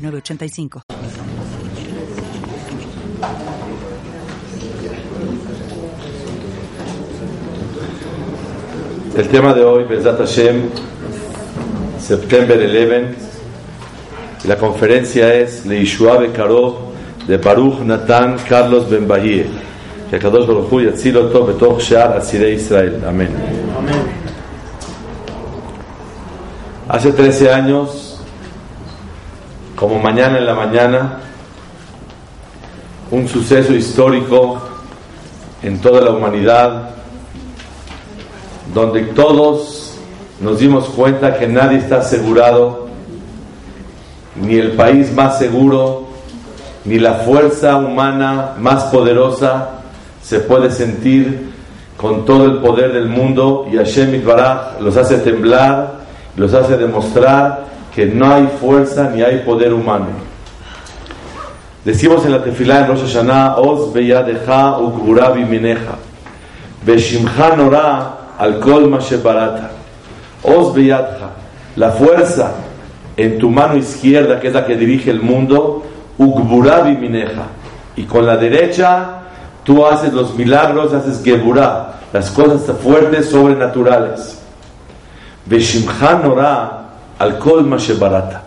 985. El tema de hoy, Bezat Hashem, September 11, la conferencia es Leishua Bekaro de Baruch Natan Carlos Ben Bahie. Que Kadosh Baruch Hu yatzil oto betoch shear Israel. Amén. Hace 13 años como mañana en la mañana, un suceso histórico en toda la humanidad, donde todos nos dimos cuenta que nadie está asegurado, ni el país más seguro, ni la fuerza humana más poderosa se puede sentir con todo el poder del mundo y Hashem Itbaraj los hace temblar, los hace demostrar que no hay fuerza ni hay poder humano. Decimos en la tefilá en Rosh Hashanah, Oz beyadeja ukbura bimineja, beshimcha nora al kol barata. Oz beyadja, la fuerza en tu mano izquierda, que es la que dirige el mundo, ukbura bimineja. Y con la derecha tú haces los milagros, haces geburá, las cosas fuertes, sobrenaturales. Beshimcha nora al kol barata.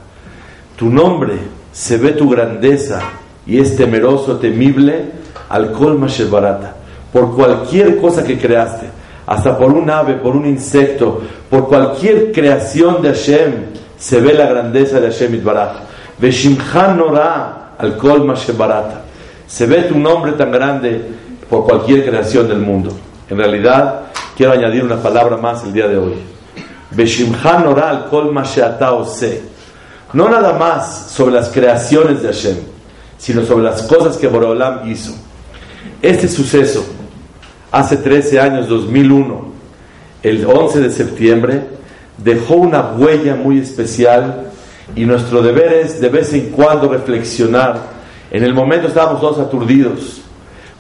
Tu nombre se ve tu grandeza y es temeroso, temible al kol barata. Por cualquier cosa que creaste, hasta por un ave, por un insecto, por cualquier creación de Hashem, se ve la grandeza de Hashem Itbaraj. Veshimchan nora al kol barata. Se ve tu nombre tan grande por cualquier creación del mundo. En realidad, quiero añadir una palabra más el día de hoy. Beshimchan oral kol. No nada más sobre las creaciones de Hashem, sino sobre las cosas que Boreolam hizo. Este suceso, hace 13 años, 2001, el 11 de septiembre, dejó una huella muy especial y nuestro deber es de vez en cuando reflexionar. En el momento estábamos todos aturdidos,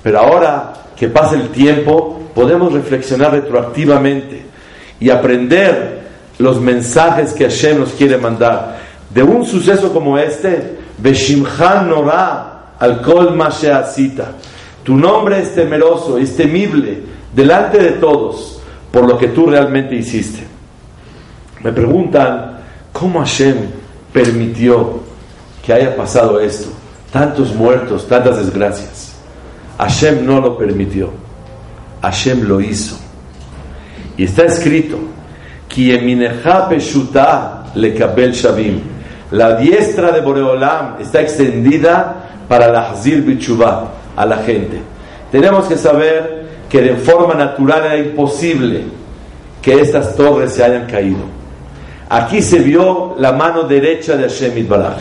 pero ahora que pasa el tiempo, podemos reflexionar retroactivamente y aprender los mensajes que Hashem nos quiere mandar. De un suceso como este, Beshimchan Nora al Kol Masheasita. Tu nombre es temeroso, es temible delante de todos por lo que tú realmente hiciste. Me preguntan, ¿cómo Hashem permitió que haya pasado esto? Tantos muertos, tantas desgracias. Hashem no lo permitió. Hashem lo hizo. Y está escrito la diestra de Boreolam está extendida para la Hazir Bichubá a la gente. Tenemos que saber que de forma natural era imposible que estas torres se hayan caído. Aquí se vio la mano derecha de Hashem Itbaraj.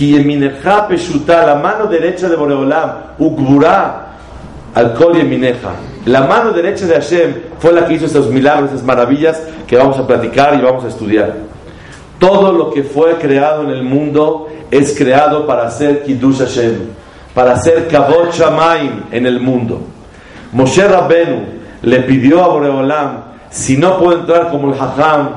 la mano derecha de Boreolam, Ukburá al Kol La mano derecha de Hashem fue la que hizo esos milagros, esas maravillas que vamos a platicar y vamos a estudiar. Todo lo que fue creado en el mundo es creado para hacer Kiddush Hashem, para hacer Kavod Shamaim en el mundo. Moshe Rabbenu le pidió a Boreolam, si no puede entrar como el Hajam,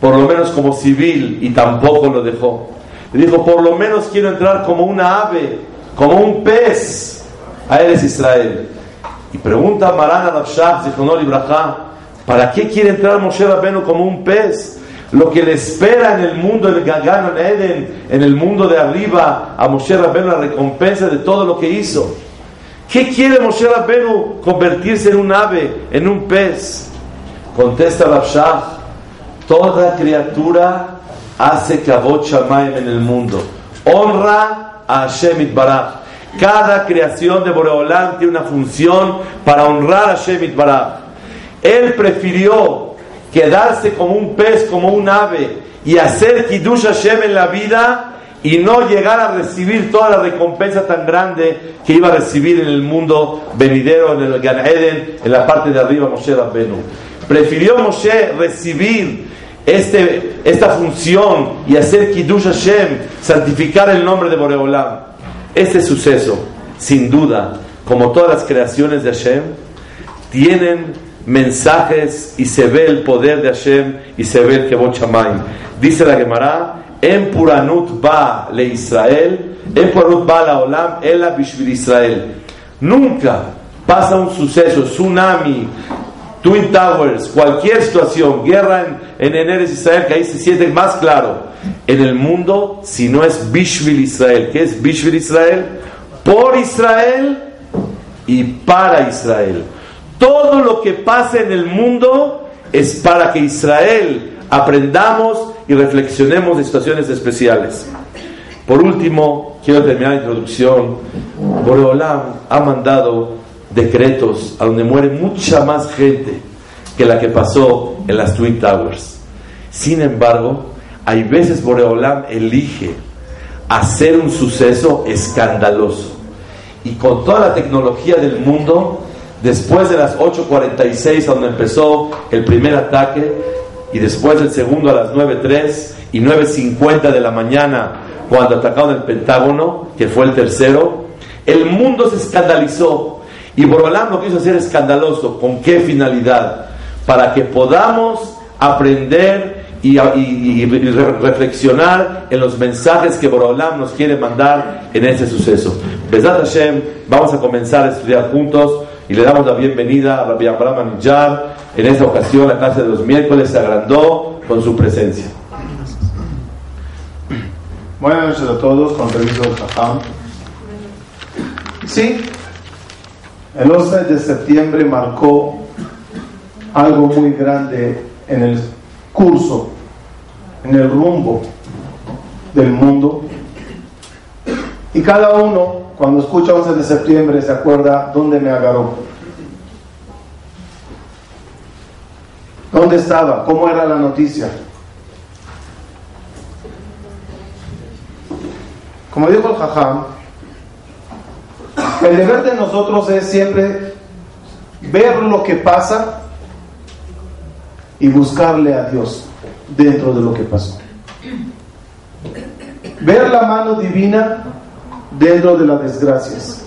por lo menos como civil, y tampoco lo dejó. Le dijo, por lo menos quiero entrar como una ave, como un pez. A él Israel. Y pregunta Marana Rabshah, Zichonol Ibrahá, ¿Para qué quiere entrar Moshe Rabbeinu como un pez? Lo que le espera en el mundo, el Gagan en Eden, en el mundo de arriba, a Moshe Rabbeinu la recompensa de todo lo que hizo. ¿Qué quiere Moshe Rabbeinu convertirse en un ave, en un pez? Contesta Rabshah, toda criatura hace Kabot Shamaim en el mundo. Honra a Hashem Itbaraj. Cada creación de Boreolam tiene una función para honrar a Hashem Itbaraj. Él prefirió quedarse como un pez, como un ave, y hacer Kiddush Hashem en la vida, y no llegar a recibir toda la recompensa tan grande que iba a recibir en el mundo venidero, en el Gan Eden, en la parte de arriba Moshe Rabbenu. Prefirió Moshe recibir este, esta función y hacer Kiddush Hashem, santificar el nombre de Boreolam. Este suceso, sin duda, como todas las creaciones de Hashem, tienen mensajes y se ve el poder de Hashem y se ve el Kebot Shamayim. Dice la Gemara, en Puranut ba le Israel, en Puranut ba la Olam, ela bishvil Israel. Nunca pasa un suceso, tsunami, Twin Towers, cualquier situación, guerra en, en Enes Israel, que ahí se siente más claro en el mundo, si no es Bishvil Israel. ¿Qué es Bishvil Israel? Por Israel y para Israel. Todo lo que pasa en el mundo es para que Israel aprendamos y reflexionemos de situaciones especiales. Por último, quiero terminar la introducción. Boreolam ha mandado decretos a donde muere mucha más gente que la que pasó en las Twin Towers. Sin embargo, hay veces Boreolam elige hacer un suceso escandaloso. Y con toda la tecnología del mundo, después de las 8.46, donde empezó el primer ataque, y después el segundo a las 9.03 y 9.50 de la mañana, cuando atacaron el Pentágono, que fue el tercero, el mundo se escandalizó. Y Borolam lo quiso hacer escandaloso. ¿Con qué finalidad? Para que podamos aprender y, reflexionar en los mensajes que Borolam nos quiere mandar en este suceso. Besat Hashem, vamos a comenzar a estudiar juntos y le damos la bienvenida a Rabbi Abraham Anillar. En esta ocasión, la clase de los miércoles se agrandó con su presencia. Buenas noches a todos, con permiso Jajam. Sí, el 11 de septiembre marcó algo muy grande en el curso, en el rumbo del mundo. Y cada uno cuando escucha 11 de septiembre se acuerda dónde me agarró. ¿Dónde estaba? ¿Cómo era la noticia? Como dijo el Jajam, el deber de nosotros es siempre ver lo que pasa y buscarle a Dios dentro de lo que pasó. Ver la mano divina dentro de las desgracias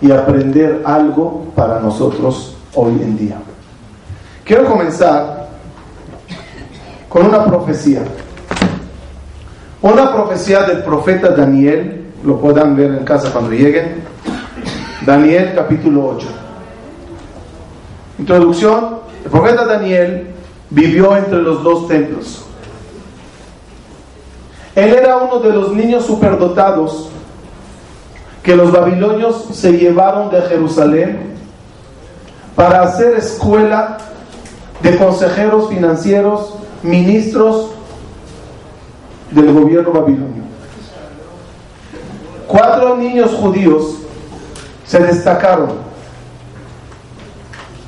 y aprender algo para nosotros hoy en día. Quiero comenzar con una profecía. Una profecía del profeta Daniel, lo puedan ver en casa cuando lleguen. Daniel capítulo 8. Introducción, el profeta Daniel vivió entre los dos templos. Él era uno de los niños superdotados que los babilonios se llevaron de Jerusalén para hacer escuela de consejeros financieros, ministros del gobierno babilonio. Cuatro niños judíos se destacaron.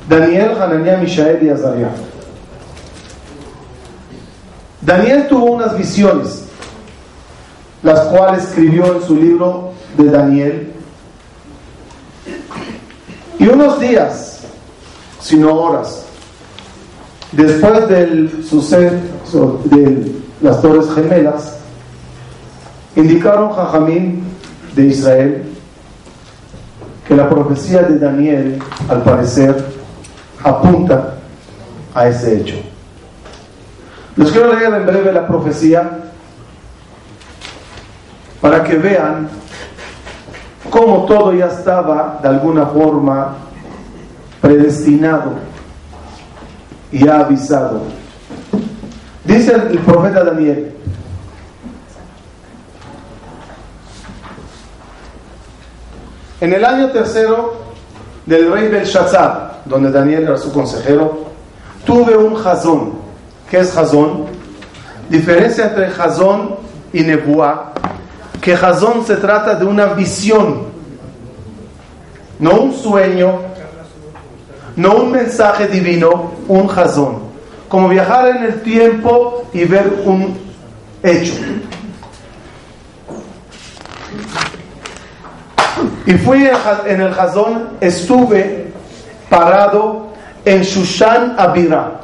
Daniel, Hananiah, Mishael y Azariah. Daniel tuvo unas visiones, las cuales escribió en su libro de Daniel. Y unos días, sino horas, después del suceso de las Torres Gemelas, indicaron Jajamín de Israel que la profecía de Daniel, al parecer, apunta a ese hecho. Les quiero leer en breve la profecía para que vean cómo todo ya estaba de alguna forma predestinado y avisado. Dice el, profeta Daniel, en el año tercero del rey Belshazzar, donde Daniel era su consejero, tuve un jazón. ¿Qué es jazón? Diferencia entre jazón y nebuá que Jazón se trata de una visión, no un sueño, no un mensaje divino, un Jazón. Como viajar en el tiempo y ver un hecho. Y fui en el Jazón, estuve parado en Shushan Abira,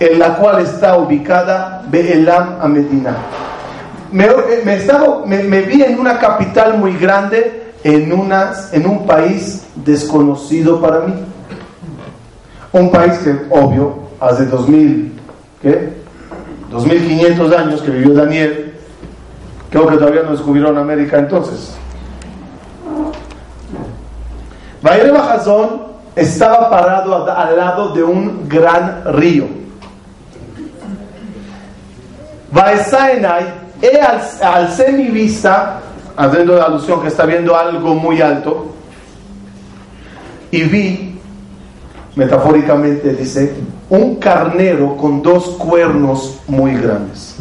en la cual está ubicada Be'elam a Medina. Me, me, estaba, me, vi en una capital muy grande, en, unas, en un país desconocido para mí. Un país que, obvio, hace 2000, ¿qué? 2500 años que vivió Daniel, creo que todavía no descubrieron América entonces. Bayer Bajazón estaba parado al lado de un gran río. Baesaenai, he alcé mi vista, haciendo la alusión que está viendo algo muy alto, y vi, metafóricamente dice, un carnero con dos cuernos muy grandes.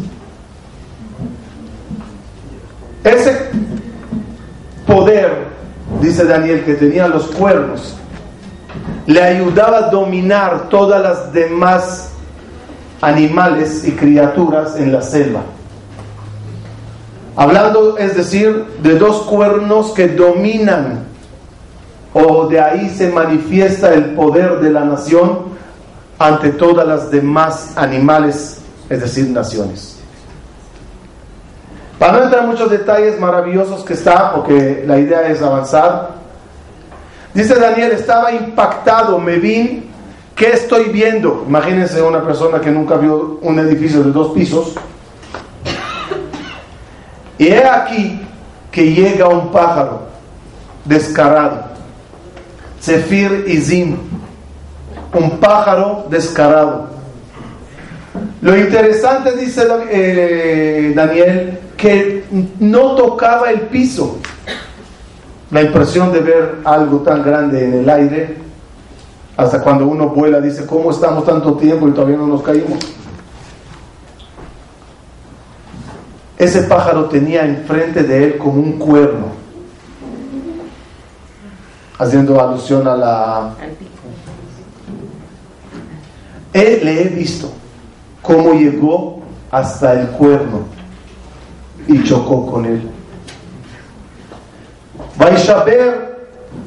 Ese poder, Daniel, que tenía los cuernos, le ayudaba a dominar todas las demás animales y criaturas en la selva. Hablando, es decir, de dos cuernos que dominan, o de ahí se manifiesta el poder de la nación ante todas las demás animales, es decir, naciones. Para no entrar en muchos detalles maravillosos que está, porque la idea es avanzar, dice Daniel, estaba impactado, me vi, ¿qué estoy viendo? Imagínense una persona que nunca vio un edificio de dos pisos. Y he aquí que llega un pájaro descarado, Zefir Izim, un pájaro descarado. Lo interesante, dice eh, Daniel, que no tocaba el piso. La impresión de ver algo tan grande en el aire, hasta cuando uno vuela, dice, ¿cómo estamos tanto tiempo y todavía no nos caímos? Ese pájaro tenía enfrente de él como un cuerno, haciendo alusión a la... Él le he visto cómo llegó hasta el cuerno y chocó con él. Vaishaber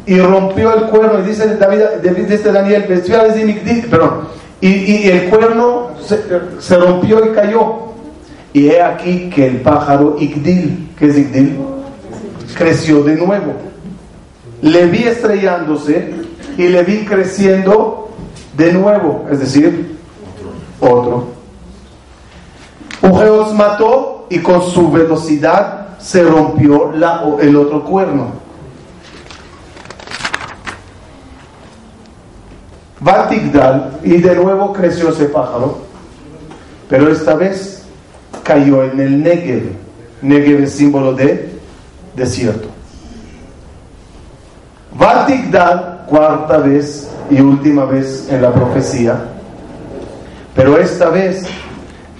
y rompió el cuerno, y dice David, dice Daniel, perdón, y, y el cuerno se, se rompió y cayó. Y he aquí que el pájaro Igdil, que es Igdil, creció de nuevo. Le vi estrellándose y le vi creciendo de nuevo, es decir, otro. Ujeos mató y con su velocidad se rompió el otro cuerno. Vatigdal y de nuevo creció ese pájaro, pero esta vez cayó en el Negev. Negev es símbolo de desierto. Vatigdad, cuarta vez y última vez en la profecía, pero esta vez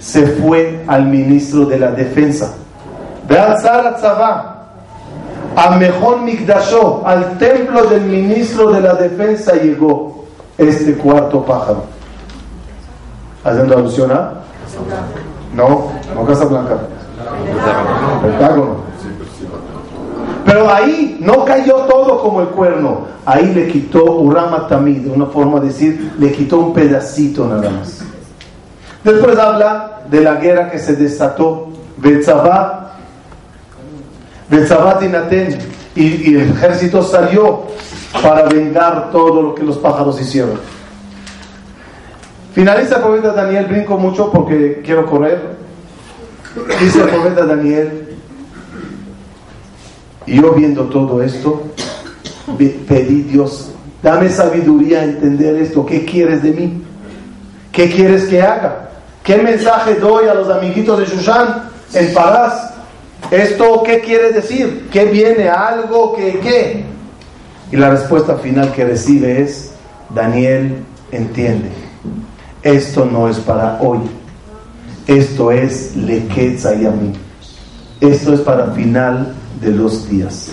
se fue al ministro de la defensa. a mejor Migdashó, al templo del ministro de la defensa llegó este cuarto pájaro. Haciendo alusión a no, no Casa Blanca. Pero ahí no cayó todo como el cuerno. Ahí le quitó Urama de una forma de decir, le quitó un pedacito nada más. Después habla de la guerra que se desató. Y, y el ejército salió para vengar todo lo que los pájaros hicieron. Finaliza el profeta Daniel, brinco mucho porque quiero correr. Dice el profeta Daniel, yo viendo todo esto, pedí Dios, dame sabiduría a entender esto, ¿qué quieres de mí? ¿Qué quieres que haga? ¿Qué mensaje doy a los amiguitos de Shushan en Parás? ¿Esto qué quiere decir? ¿Qué viene? ¿Algo? ¿Qué? ¿Qué? Y la respuesta final que recibe es, Daniel entiende esto no es para hoy. Esto es Lequetzayami. Esto es para final de los días.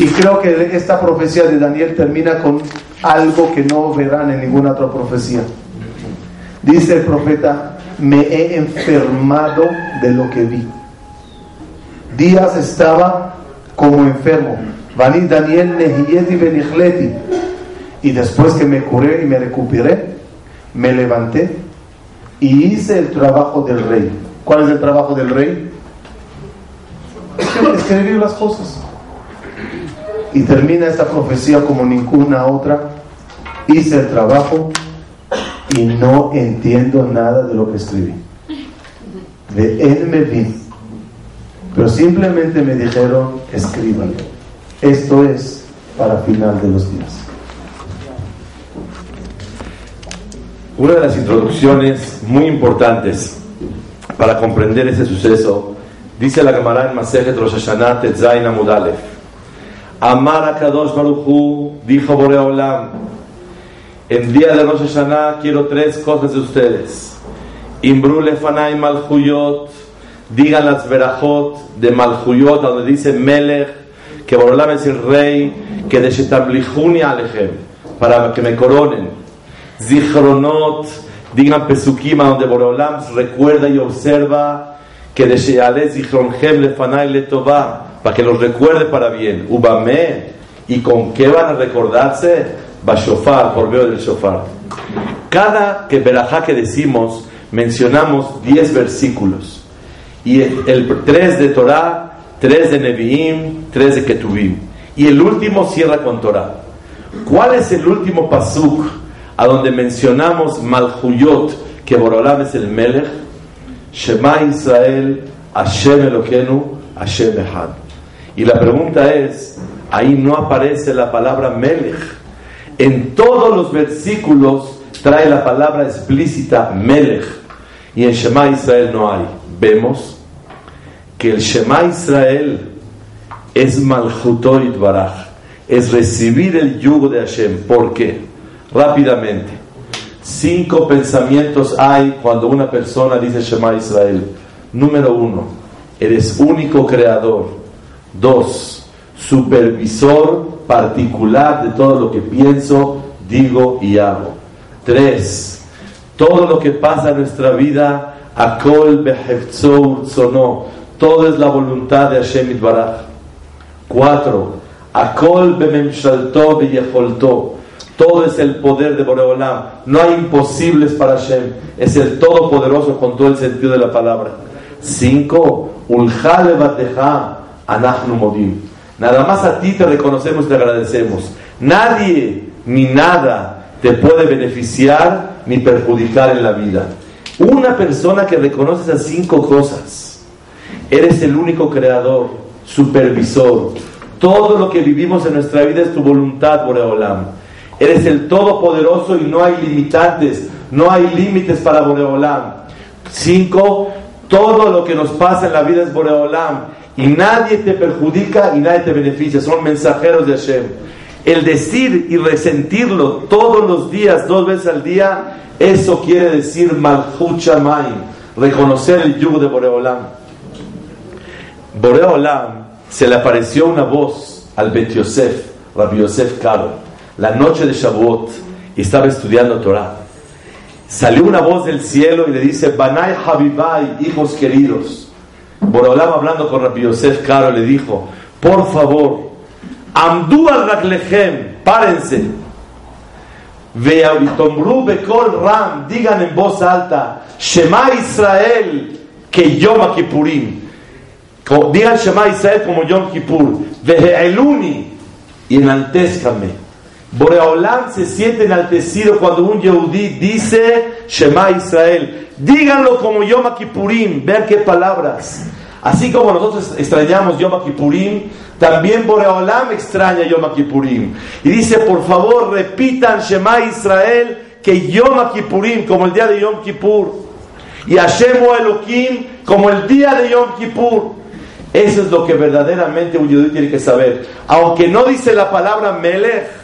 Y creo que esta profecía de Daniel termina con algo que no verán en ninguna otra profecía. Dice el profeta, me he enfermado de lo que vi. días estaba como enfermo. Vani Daniel Nehiyeti Benichleti. Y después que me curé y me recuperé, me levanté y hice el trabajo del rey. ¿Cuál es el trabajo del rey? Escribir las cosas. Y termina esta profecía como ninguna otra. Hice el trabajo y no entiendo nada de lo que escribí. De él me vi. Pero simplemente me dijeron, escriban. Esto es para final de los días. Una de las introducciones muy importantes para comprender ese suceso, dice la Gemara en Masejet Rosh Hashanah Tetzain Amudalef. Amar a Kadosh Baruchu, dijo Boreolam, en día de Rosh Hashanah quiero tres cosas de ustedes. Imbru lefanay malchuyot, digan las verajot de malchuyot, donde dice Melech, que Boreolam es el rey, que de Shetablihuni Alejem, para que me coronen Zichronot, digan Pesukim, donde Boreolam recuerda y observa que de Sheale Zichronhem Lefanay Letová, para que los recuerde para bien. Ubame, ¿y con qué van a recordarse? Bashofar, por medio del shofar. Cada que verajá que decimos, mencionamos 10 versículos. Y el 3 de Torah, 3 de Nevi'im, 3 de Ketuvim. Y el último cierra con Torah. ¿Cuál es el último pasuk a donde mencionamos Malhuyot, que Borolam es el Melech, Shema Israel, Hashem Eloquenu, Hashem Echad. Y la pregunta es, ahí no aparece la palabra Melech. En todos los versículos trae la palabra explícita Melech. Y en Shema Israel no hay. Vemos que el Shema Israel es Malhutoit Baraj, es recibir el yugo de Hashem. ¿Por qué? Rápidamente, cinco pensamientos hay cuando una persona dice Shema Israel. Número uno, eres único creador. Dos, supervisor particular de todo lo que pienso, digo y hago. Tres, todo lo que pasa en nuestra vida, Akol sono, todo es la voluntad de Hashem Itbaraj. Cuatro, Akol bememshalto beyecholto, todo es el poder de Boreolam. No hay imposibles para Hashem. Es el Todopoderoso con todo el sentido de la palabra. Cinco. Anachnu modim. Nada más a ti te reconocemos y te agradecemos. Nadie ni nada te puede beneficiar ni perjudicar en la vida. Una persona que reconoce esas cinco cosas. Eres el único creador, supervisor. Todo lo que vivimos en nuestra vida es tu voluntad, Boreolam. Eres el Todopoderoso y no hay limitantes, no hay límites para Boreolam. Cinco, todo lo que nos pasa en la vida es Boreolam y nadie te perjudica y nadie te beneficia, son mensajeros de Hashem. El decir y resentirlo todos los días, dos veces al día, eso quiere decir Malchut reconocer el yugo de Boreolam. Boreolam se le apareció una voz al Bet Yosef, Rabbi Yosef Karo la noche de Shavuot y estaba estudiando Torah. Salió una voz del cielo y le dice, Banai Habibai, hijos queridos. Borolam hablando con Rabbi Yosef Caro le dijo, por favor, Amdu al Raglechem, párense. Veavitomru Bekol Ram, digan en voz alta, Shema Israel, que Yom Kippurim. Digan Shema Israel como Yom Kippur. Veheeluni, y enaltezcame. Boreolam se siente enaltecido cuando un Yehudí dice Shema Israel. Díganlo como Yom Kippurim, ver qué palabras. Así como nosotros extrañamos Yom Kippurim, también Boreolam extraña Yom Kippurim. Y dice, por favor, repitan Shema Israel, que Yom Kippurim, como el día de Yom Kippur. Y Hashem Elohim, como el día de Yom Kippur. Eso es lo que verdaderamente un Yehudí tiene que saber. Aunque no dice la palabra Melech,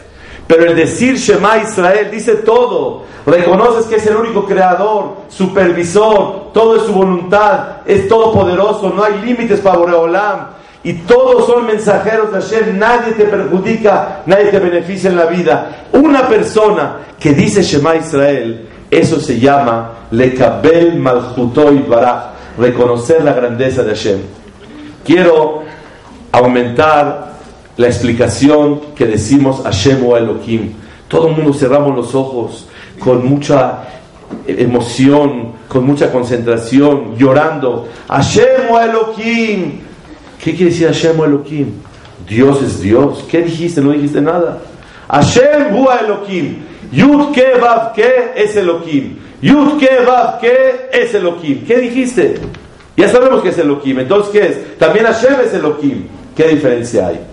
pero el decir Shema Israel dice todo. Reconoces que es el único creador, supervisor, todo es su voluntad, es todopoderoso, no hay límites para Boreolam. Y todos son mensajeros de Hashem, nadie te perjudica, nadie te beneficia en la vida. Una persona que dice Shema Israel, eso se llama Lekabel Malchutoy Baraj, reconocer la grandeza de Hashem. quiero aumentar la explicación que decimos Hashem o Elohim. Todo el mundo cerramos los ojos con mucha emoción, con mucha concentración, llorando. Hashem o Elohim. ¿Qué quiere decir Hashem o Elohim? Dios es Dios. ¿Qué dijiste? No dijiste nada. Hashem o Elohim. Yud ke vav es Elohim. Yud ke ke es Elohim. ¿Qué dijiste? Ya sabemos que es Elohim. Entonces, ¿qué es? También Hashem es Elohim. ¿Qué diferencia hay?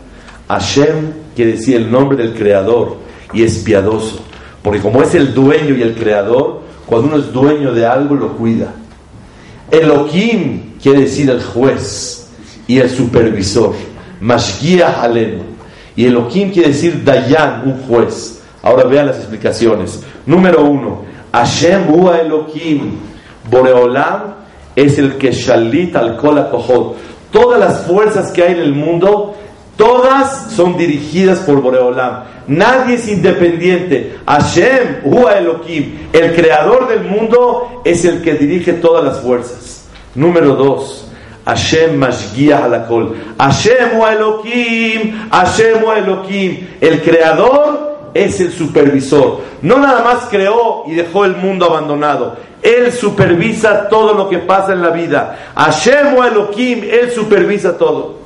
Hashem quiere decir el nombre del creador y es piadoso. Porque como es el dueño y el creador, cuando uno es dueño de algo lo cuida. Elohim quiere decir el juez y el supervisor. Mashgiach Alenu. Y Elohim quiere decir Dayan, un juez. Ahora vean las explicaciones. Número uno, Hashem Hua Elohim. Boreolam es el que shalit al kol Todas las fuerzas que hay en el mundo, todas son dirigidas por Boreolam. Nadie es independiente. Hashem, Hua Elohim, el creador del mundo, es el que dirige todas las fuerzas. Número dos, Hashem Mashgiach Halakol. Hashem Hua Elohim, Hashem Hua Elohim, el creador es el supervisor. No nada más creó y dejó el mundo abandonado. Él supervisa todo lo que pasa en la vida. Hashem o Elohim, Él supervisa todo.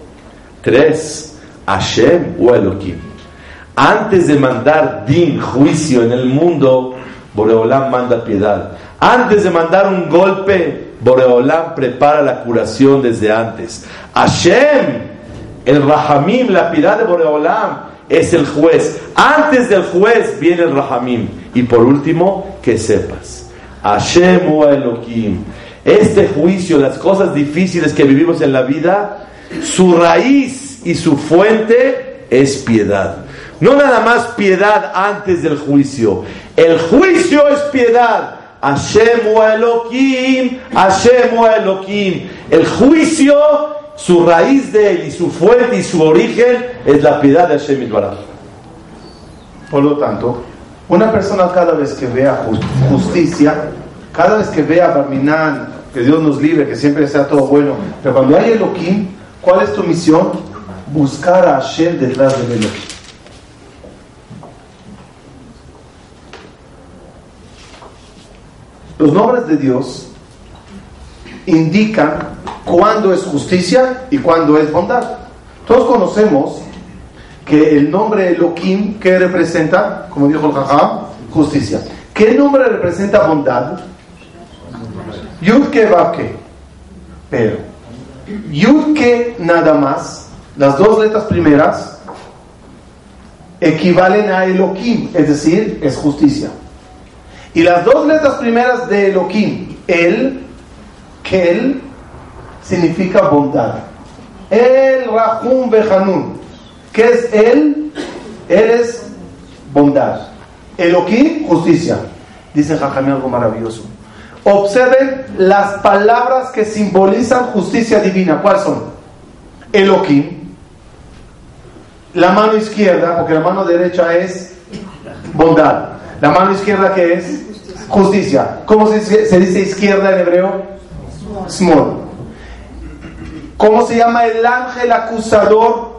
Tres, Hashem o Elohim. Antes de mandar din, juicio en el mundo, Boreolam manda piedad. Antes de mandar un golpe, Boreolam prepara la curación desde antes. Hashem, el Rahamim, la piedad de Boreolam, es el juez. Antes del juez viene el Rahamim. Y por último, que sepas Hashem Elohim. Este juicio, las cosas difíciles que vivimos en la vida, su raíz y su fuente es piedad. No nada más piedad antes del juicio. El juicio es piedad. Hashem Elohim, Hashem Elohim. El juicio, su raíz de él y su fuente y su origen es la piedad de Hashem Itbaraj. Por lo tanto, una persona cada vez que vea justicia, cada vez que vea Barminan, que Dios nos libre, que siempre sea todo bueno, pero cuando hay Elohim, ¿cuál es tu misión? Buscar a Hashem detrás de Elohim. Los nombres de Dios indican cuándo es justicia y cuándo es bondad. Todos conocemos que el nombre Elohim, ¿qué representa? Como dijo el Jajá, justicia. ¿Qué nombre representa bondad? Yudke Vavke. Pero, Yudke nada más, las dos letras primeras, equivalen a Elohim, es decir, es justicia. Y las dos letras primeras de Elohim, el, Kel, significa bondad. El Rahum Behanun. ¿Qué es él? Él es bondad. Elohim, justicia. Dice Jajamí algo maravilloso. Observen las palabras que simbolizan justicia divina. ¿Cuáles son? Elohim. La mano izquierda, porque la mano derecha es bondad. La mano izquierda que es justicia. ¿Cómo se dice, izquierda en hebreo? Small. ¿Cómo se llama el ángel acusador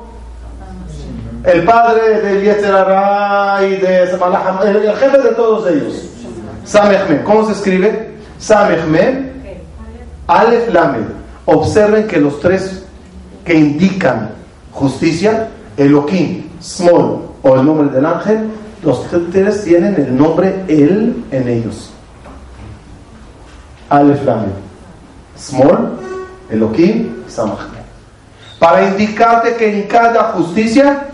el padre de Yetzerara y de el, el jefe de todos ellos. Samechme. ¿Cómo se escribe? Samechme. Alef Lamed. Observen que los tres que indican justicia, Elohim, Small o el nombre del ángel, los tres tienen el nombre Él en ellos. Alef Lamed. Small, Elohim, Samechme. Para indicarte que en cada justicia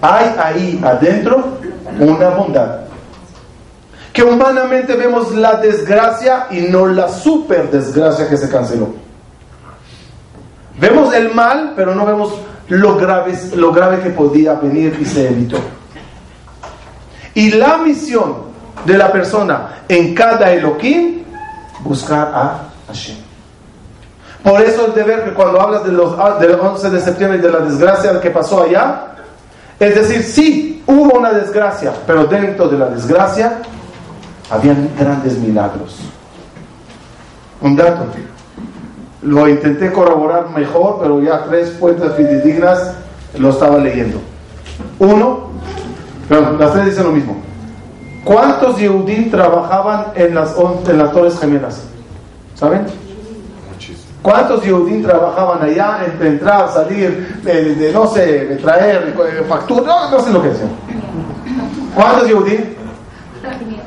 hay ahí adentro una bondad. Que humanamente vemos la desgracia y no la super desgracia que se canceló. Vemos el mal, pero no vemos lo grave, lo grave que podía venir y se evitó. Y la misión de la persona en cada Elohim, buscar a Hashem. Por eso el deber que cuando hablas de los, del 11 de septiembre y de la desgracia que pasó allá, es decir, sí, hubo una desgracia, pero dentro de la desgracia habían grandes milagros. Un dato. Lo intenté corroborar mejor, pero ya tres fuentes fidedignas lo estaba leyendo. Uno, pero las tres dicen lo mismo. ¿Cuántos Yehudim trabajaban en las, en las Torres Gemelas? ¿Saben? ¿Cuántos Yehudim trabajaban allá entre entrar, salir, de, no sé, de traer facturas? No, no sé lo que decían. ¿Cuántos Yehudim?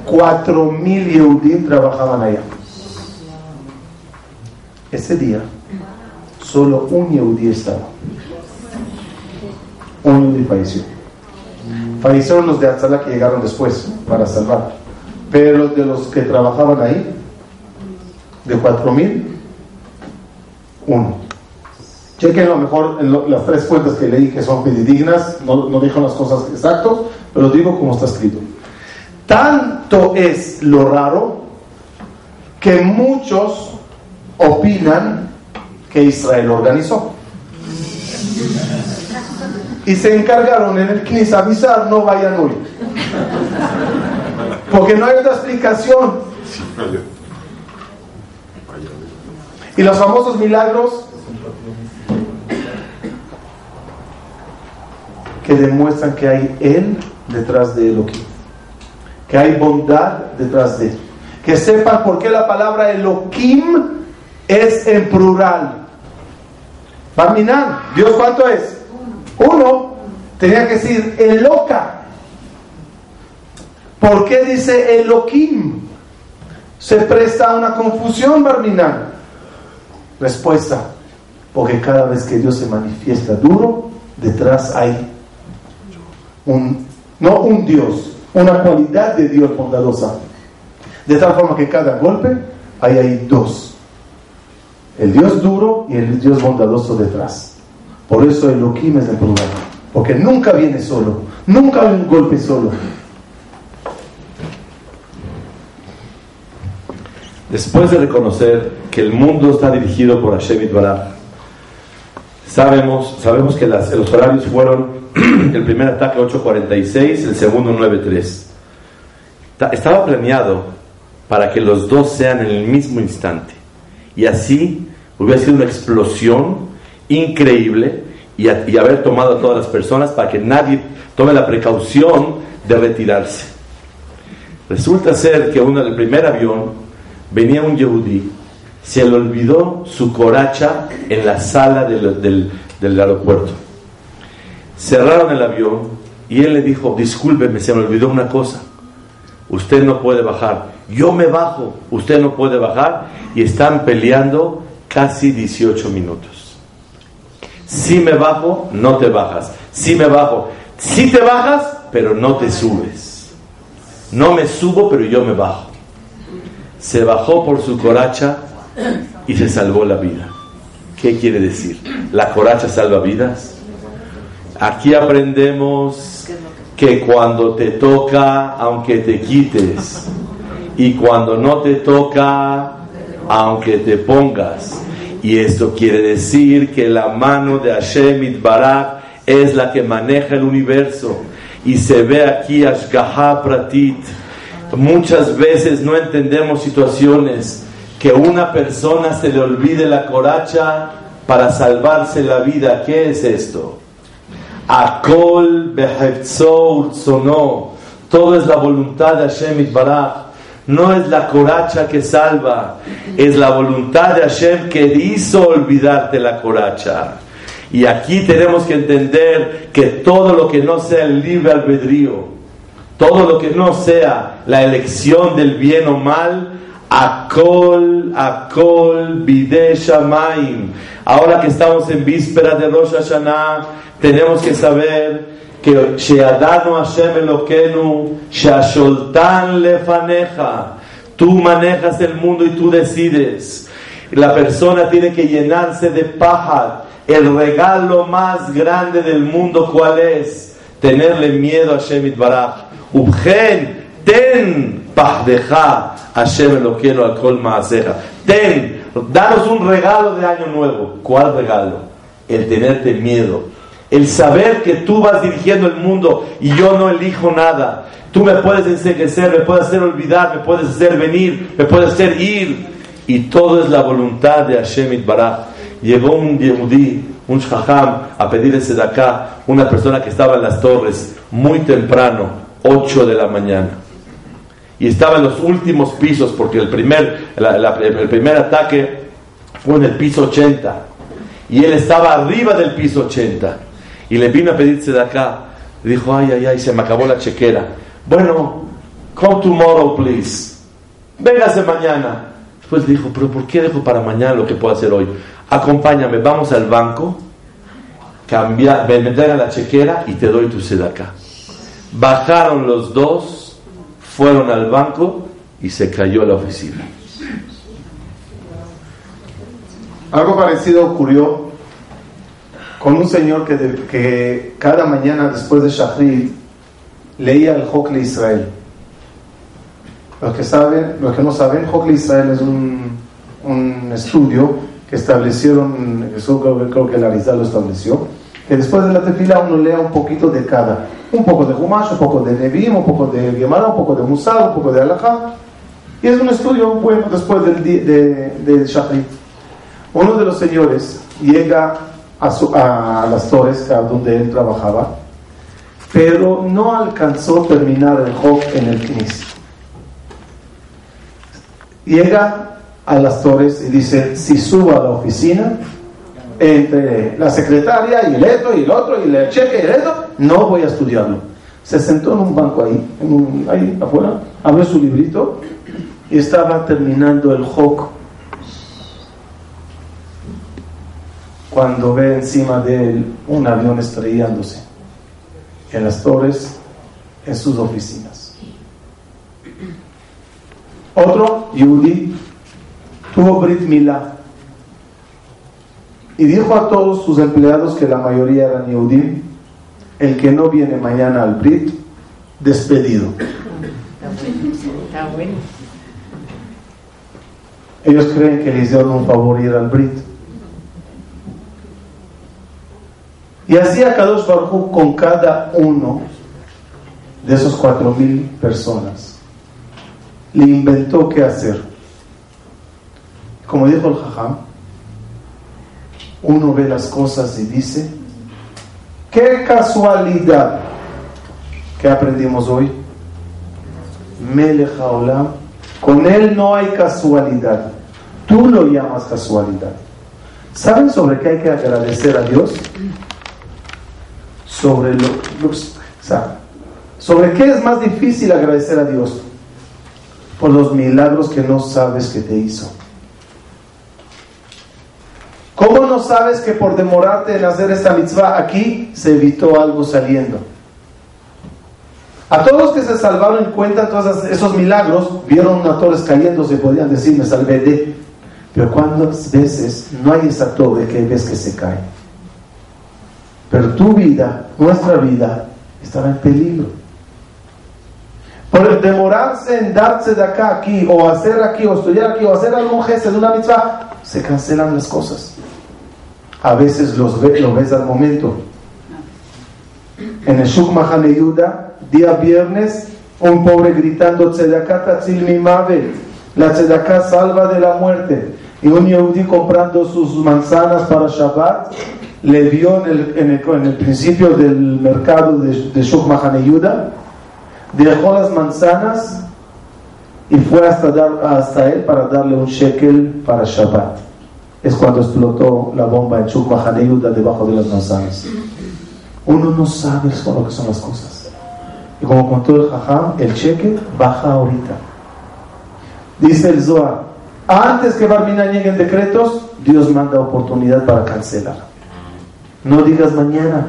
Cuatro mil Yehudim trabajaban allá. Ese día, solo un Yehudí estaba. Un Yehudí falleció. Fallecieron los de Atzala que llegaron después para salvar. Pero de los que trabajaban ahí, de cuatro mil, uno. Chequen lo mejor en las tres fuentes que leí que son fidedignas, no, no dijo las cosas exactas, pero digo como está escrito. Tanto es lo raro que muchos opinan que Israel organizó. Y se encargaron en el Knis avisar, no vayan hoy. Porque no hay otra explicación. Y los famosos milagros que demuestran que hay Él detrás de Elohim. Que hay bondad detrás de Él. Que sepan por qué la palabra Elohim es en plural. Barminan, ¿Dios cuánto es? Uno. Tenía que decir Eloca. ¿Por qué dice Elohim? Se presta a una confusión, Barminan. Respuesta. Porque cada vez que Dios se manifiesta duro, detrás hay un, no un Dios, una cualidad de Dios bondadosa. De tal forma que cada golpe hay ahí dos. El Dios duro y el Dios bondadoso detrás. Por eso el Elohim es el problema. Porque nunca viene solo. Nunca hay un golpe solo. Después de reconocer que el mundo está dirigido por Hashem Itbaraj, sabemos, sabemos que los horarios fueron el primer ataque 8.46, el segundo 9.3. Estaba planeado para que los dos sean en el mismo instante. Y así hubiera sido una explosión increíble y, haber tomado a todas las personas para que nadie tome la precaución de retirarse. Resulta ser que uno del primer avión venía un yehudí, se le olvidó su coracha en la sala del, del, aeropuerto. Cerraron el avión y él le dijo, discúlpeme, se me olvidó una cosa, usted no puede bajar, yo me bajo, usted no puede bajar y están peleando casi 18 minutos. Si me bajo, no te bajas. Si me bajo, si te bajas, pero no te subes. No me subo, pero yo me bajo. Se bajó por su coracha y se salvó la vida. ¿Qué quiere decir? ¿La coracha salva vidas? Aquí aprendemos que cuando te toca, aunque te quites, y cuando no te toca, aunque te pongas, y esto quiere decir que la mano de Hashem Itbarak es la que maneja el universo. Y se ve aquí Ashgaha Pratit. Muchas veces no entendemos situaciones que una persona se le olvide la coracha para salvarse la vida. ¿Qué es esto? Akol sono. Todo es la voluntad de Hashem Itbarak no es la coracha que salva, es la voluntad de Hashem que hizo olvidarte la coracha. Y aquí tenemos que entender que todo lo que no sea el libre albedrío, todo lo que no sea la elección del bien o mal, Akol, Akol, Bide Shamaim. Ahora que estamos en víspera de Rosh Hashanah, tenemos que saber que Sheadano Hashem Eloquenu, Sheasholtan Lefaneja, tú manejas el mundo y tú decides. La persona tiene que llenarse de paja. El regalo más grande del mundo, ¿cuál es? Tenerle miedo a Hashem Itbaraj. Ubgen, ten pahdeja Hashem Eloquenu al kol maaseja. Ten, danos un regalo de año nuevo. ¿Cuál regalo? El tenerte miedo el saber que tú vas dirigiendo el mundo y yo no elijo nada. Tú me puedes enseguecer, me puedes hacer olvidar, me puedes hacer venir, me puedes hacer ir. y todo es la voluntad de Hashem Itbaraj. Llegó un Yehudi, un Shaham, a pedir ese de acá, una persona que estaba en las torres muy temprano, 8 de la mañana. Y estaba en los últimos pisos, porque el primer, el primer ataque fue en el piso 80. Y él estaba arriba del piso 80. Y le vino a pedirse de acá. Dijo, ay, ay, ay, se me acabó la chequera. Bueno, come tomorrow, please. Véngase mañana. Después dijo, pero ¿por qué dejo para mañana lo que puedo hacer hoy? Acompáñame, vamos al banco, cambiar, me, me la chequera y te doy tu acá. Bajaron los dos, fueron al banco y se cayó la oficina. Algo parecido ocurrió con un señor que, que cada mañana después de Shahrid leía el Hokle Israel. Los que saben, los que no saben, Hokle Israel es un, un estudio que establecieron, eso creo, que la Arizal lo estableció, que después de la tefila uno lea un poquito de cada, un poco de Humash, un poco de Nevim, un poco de Gemara, un poco de Musar, un poco de Alajá, y es un estudio bueno después del, de, de Shahrid. Uno de los señores llega a, a las torres donde él trabajaba, pero no alcanzó a terminar el Hok en el Knis. Llega a las torres y dice, si subo a la oficina, entre la secretaria y el esto y el otro y el cheque y el esto, no voy a estudiarlo. Se sentó en un banco ahí, ahí afuera, abrió su librito y estaba terminando el Hok cuando ve encima de él un avión estrellándose en las torres, en sus oficinas. Otro, Yudi, tuvo Brit Milá y dijo a todos sus empleados que la mayoría eran Yehudi, el que no viene mañana al Brit, despedido. Ellos creen que les dieron un favor ir al Brit. Y así a Kadosh Baruj con cada uno de esos cuatro mil personas le inventó qué hacer. Como dijo el Jajam, uno ve las cosas y dice, qué casualidad que aprendimos hoy. Melech con él no hay casualidad. Tú lo llamas casualidad. ¿Saben sobre qué hay que agradecer a Dios? Sobre lo, sobre qué es más difícil agradecer a Dios por los milagros que no sabes que te hizo. ¿Cómo no sabes que por demorarte en hacer esta mitzvah aquí se evitó algo saliendo? A todos los que se salvaron en cuenta todos esos milagros, vieron una torres cayéndose, podían decir, me salvé de. Pero cuántas veces no hay esa torre que ves que se cae. Pero tu vida, nuestra vida, estará en peligro. Por demorarse en darse de acá aquí, o hacer aquí, o estudiar aquí, o hacer algún gesto de una mitzvah, se cancelan las cosas. A veces los lo ves al momento. En el Shuk día viernes, un pobre gritando, Tzedakah tatzil la Tzedakah salva de la muerte. Y un Yehudi comprando sus manzanas para Shabbat, le vio en el, en principio del mercado de, de Yuda, dejó las manzanas y fue hasta, él para darle un shekel para Shabbat. Es cuando explotó la bomba en Shuk Yuda debajo de las manzanas. Uno no sabe lo que son las cosas. Y como contó el Jajam, el cheque baja ahorita. Dice el Zohar, antes que Barmina lleguen decretos, Dios manda oportunidad para cancelar. No digas mañana,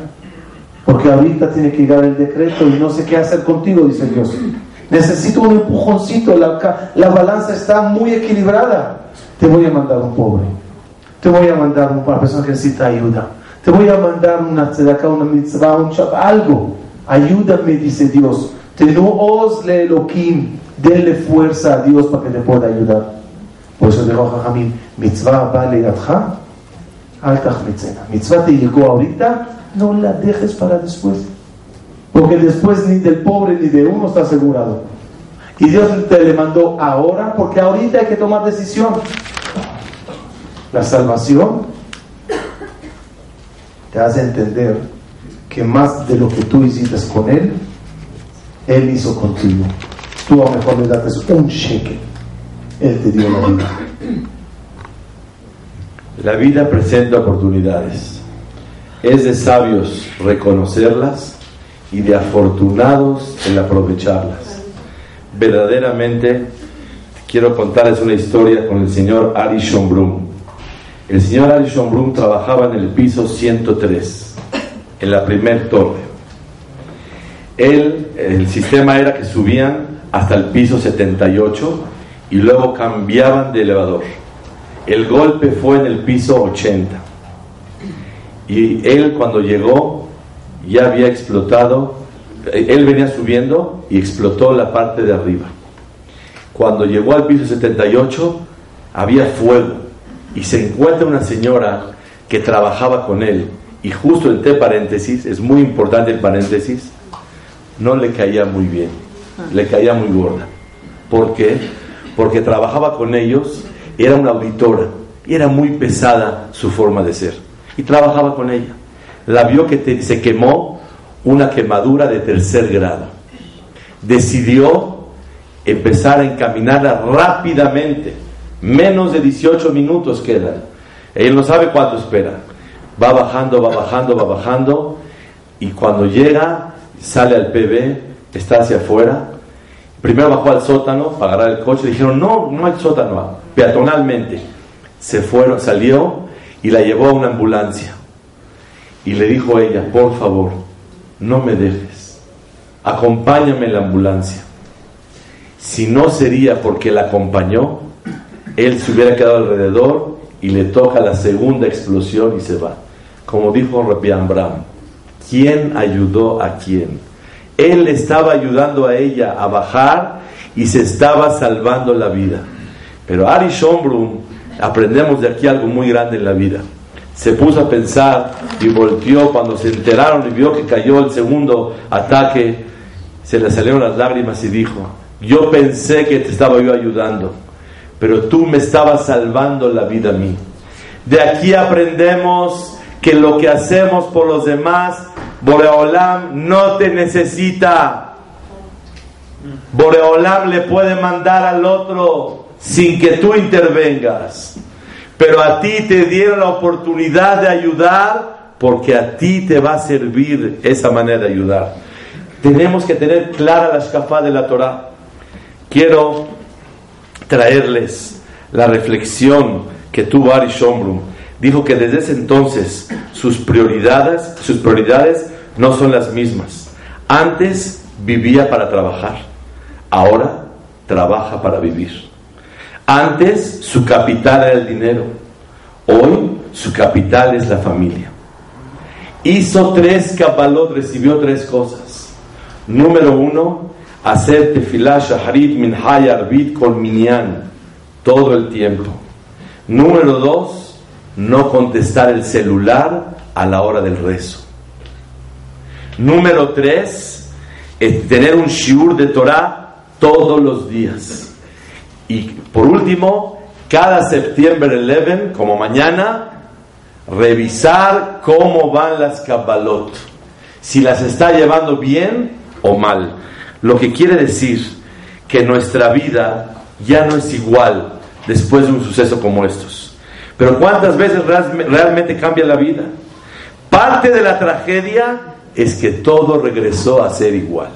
porque ahorita tiene que llegar el decreto y no sé qué hacer contigo, dice Dios. Necesito un empujoncito, la, la balanza está muy equilibrada. Te voy a mandar un pobre, te voy a mandar una persona que necesita ayuda, te voy a mandar una tzedakah, una mitzvah, un algo. Ayúdame, dice Dios. le Elohim, denle fuerza a Dios para que te pueda ayudar. Por eso dijo Jajamín, mitzvah vale adja, Mitzvah te llegó ahorita, no la dejes para después. Porque después ni del pobre ni de uno está asegurado. Y Dios te le mandó ahora porque ahorita hay que tomar decisión. La salvación te hace entender que más de lo que tú hiciste con Él, Él hizo contigo. Tú a lo mejor le das un cheque, Él te dio la vida. La vida presenta oportunidades. Es de sabios reconocerlas y de afortunados el aprovecharlas. Verdaderamente quiero contarles una historia con el señor Ari Schombrun. El señor Ari Schombrun trabajaba en el piso 103, en la primer torre. El sistema era que subían hasta el piso 78 y luego cambiaban de elevador. El golpe fue en el piso 80. Y él cuando llegó ya había explotado, él venía subiendo y explotó la parte de arriba. Cuando llegó al piso 78 había fuego y se encuentra una señora que trabajaba con él y justo entre paréntesis, es muy importante el paréntesis, no le caía muy bien, le caía muy gorda. ¿Por qué? Porque trabajaba con ellos, era una auditora y era muy pesada su forma de ser. Y trabajaba con ella. La vio que se quemó una quemadura de tercer grado. Decidió empezar a encaminarla rápidamente. Menos de 18 minutos quedan. Ella no sabe cuánto espera. Va bajando, va bajando, va bajando. Y cuando llega, sale al PB, está hacia afuera. Primero bajó al sótano para agarrar el coche. Dijeron, no, no hay sótano, peatonalmente. Se fueron, salió y la llevó a una ambulancia. Y le dijo a ella, por favor, no me dejes. Acompáñame en la ambulancia. Si no sería porque la acompañó, él se hubiera quedado alrededor y le toca la segunda explosión y se va. Como dijo Rabbi Ambram, ¿quién ayudó a quién? Él estaba ayudando a ella a bajar y se estaba salvando la vida. Pero Ari Schombrun, aprendemos de aquí algo muy grande en la vida. Se puso a pensar y volteó cuando se enteraron y vio que cayó el segundo ataque, se le salieron las lágrimas y dijo, yo pensé que te estaba yo ayudando, pero tú me estabas salvando la vida a mí. De aquí aprendemos que lo que hacemos por los demás, Boreolam no te necesita. Boreolam le puede mandar al otro sin que tú intervengas. Pero a ti te dieron la oportunidad de ayudar porque a ti te va a servir esa manera de ayudar. Tenemos que tener clara la escapa de la Torah quiero traerles la reflexión que tuvo Ari Shombrum. Dijo que desde ese entonces sus prioridades, sus prioridades no son las mismas. Antes vivía para trabajar, ahora trabaja para vivir. Antes su capital era el dinero, hoy su capital es la familia. Hizo tres cabalot, recibió tres cosas. Número uno, hacer tefilá shaharit min arbit kol minyan todo el tiempo. Número dos, no contestar el celular a la hora del rezo. Número tres, tener un shiur de Torah todos los días. Y por último, cada septiembre 11, como mañana, revisar cómo van las Kabbalot. Si las está llevando bien o mal. Lo que quiere decir que nuestra vida ya no es igual después de un suceso como estos. Pero ¿cuántas veces realmente cambia la vida? Parte de la tragedia es que todo regresó a ser igual.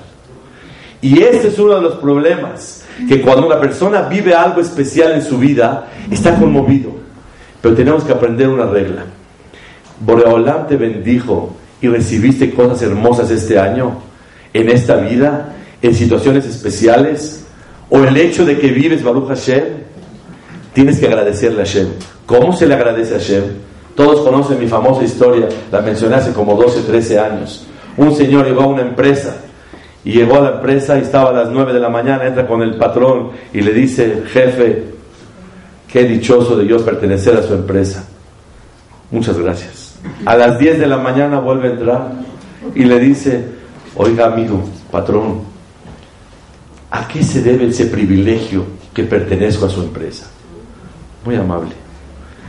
Y este es uno de los problemas, que cuando una persona vive algo especial en su vida, está conmovido. Pero tenemos que aprender una regla. Boreolam te bendijo y recibiste cosas hermosas este año, en esta vida, en situaciones especiales, o el hecho de que vives Baruch Hashem, tienes que agradecerle a Hashem. ¿Cómo se le agradece a Hashem? Todos conocen mi famosa historia, la mencioné hace como 12, 13 años. Un señor llegó a una empresa y llegó a la empresa y estaba a las 9 de la mañana, entra con el patrón y le dice, jefe, qué dichoso de yo pertenecer a su empresa. Muchas gracias. A las 10 de la mañana vuelve a entrar y le dice, oiga amigo, patrón, ¿A qué se debe ese privilegio que pertenezco a su empresa? Muy amable.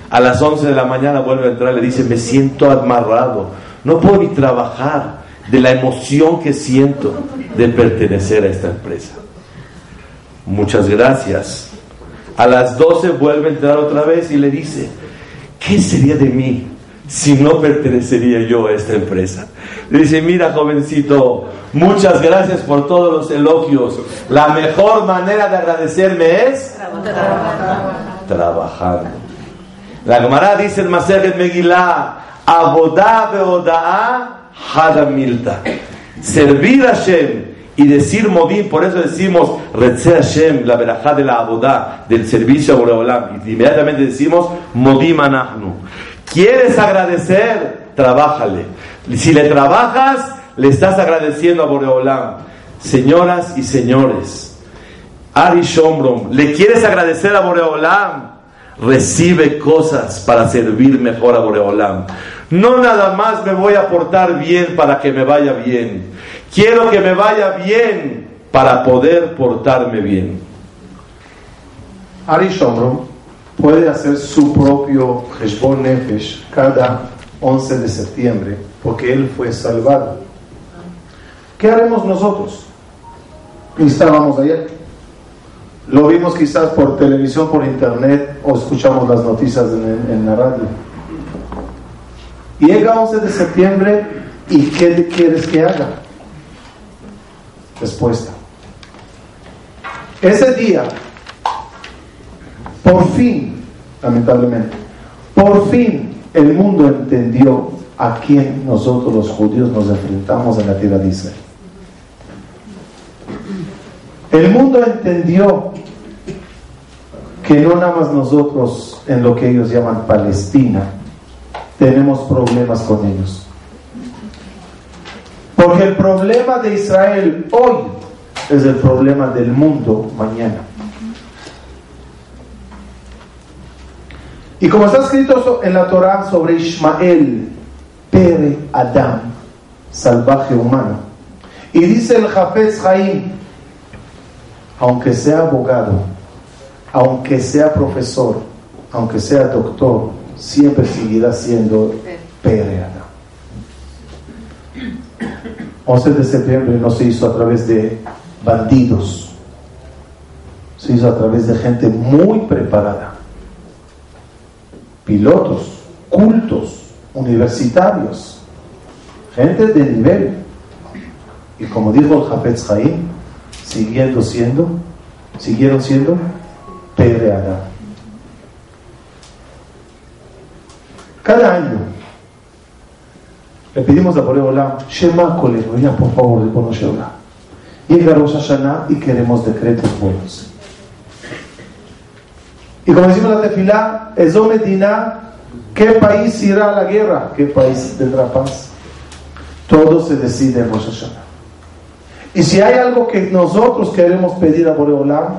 A las 11 de la mañana vuelve a entrar, le dice, me siento amarrado, no puedo ni trabajar de la emoción que siento de pertenecer a esta empresa. Muchas gracias. A las 12 vuelve a entrar otra vez y le dice, ¿qué sería de mí si no pertenecería yo a esta empresa? Le dice, mira jovencito, muchas gracias por todos los elogios. La mejor manera de agradecerme es trabajando. La Gemara dice el Maseret Megillah, Abodá beodaa hadamilta. Servir a Hashem y decir modim, por eso decimos Retze Hashem, la verajá de la abodá, del servicio a Boreolam. Inmediatamente decimos modim anahnu. ¿Quieres agradecer? Trabájale. Si le trabajas, le estás agradeciendo a Boreolam. Señoras y señores, Ari Shombrom, ¿le quieres agradecer a Boreolam? recibe cosas para servir mejor a Boreolam. No nada más me voy a portar bien para que me vaya bien. Quiero que me vaya bien para poder portarme bien. Ari Shomro puede hacer su propio Heshbon Nefesh cada 11 de septiembre porque él fue salvado. ¿Qué haremos nosotros? Estábamos ayer. Lo vimos quizás por televisión, por internet o escuchamos las noticias en, la radio. Llega 11 de septiembre y ¿qué quieres que haga? Respuesta. Ese día, por fin, lamentablemente, por fin el mundo entendió a quién nosotros los judíos nos enfrentamos en la tierra de Israel. El mundo entendió que no nada más nosotros en lo que ellos llaman Palestina tenemos problemas con ellos. Porque el problema de Israel hoy es el problema del mundo mañana. Y como está escrito en la Torah sobre Ismael, Pere Adam, salvaje humano, y dice el Jafez Jaim, aunque sea abogado, aunque sea profesor, aunque sea doctor, siempre seguirá siendo pereada. 11 de septiembre no se hizo a través de bandidos, se hizo a través de gente muy preparada, pilotos, cultos, universitarios, gente de nivel. Y como dijo el Jafetz siguiendo siendo, siguieron siendo cada año le pedimos a Boreolam, Shema Kolenu, ya por favor, de Bono Llega Rosh Hashanah y queremos decretos buenos. Y como decimos la tefilá, Ezo Medina, ¿qué país irá a la guerra? ¿Qué país tendrá paz? Todo se decide en Rosh Hashanah. Y si hay algo que nosotros queremos pedir a Boreolam,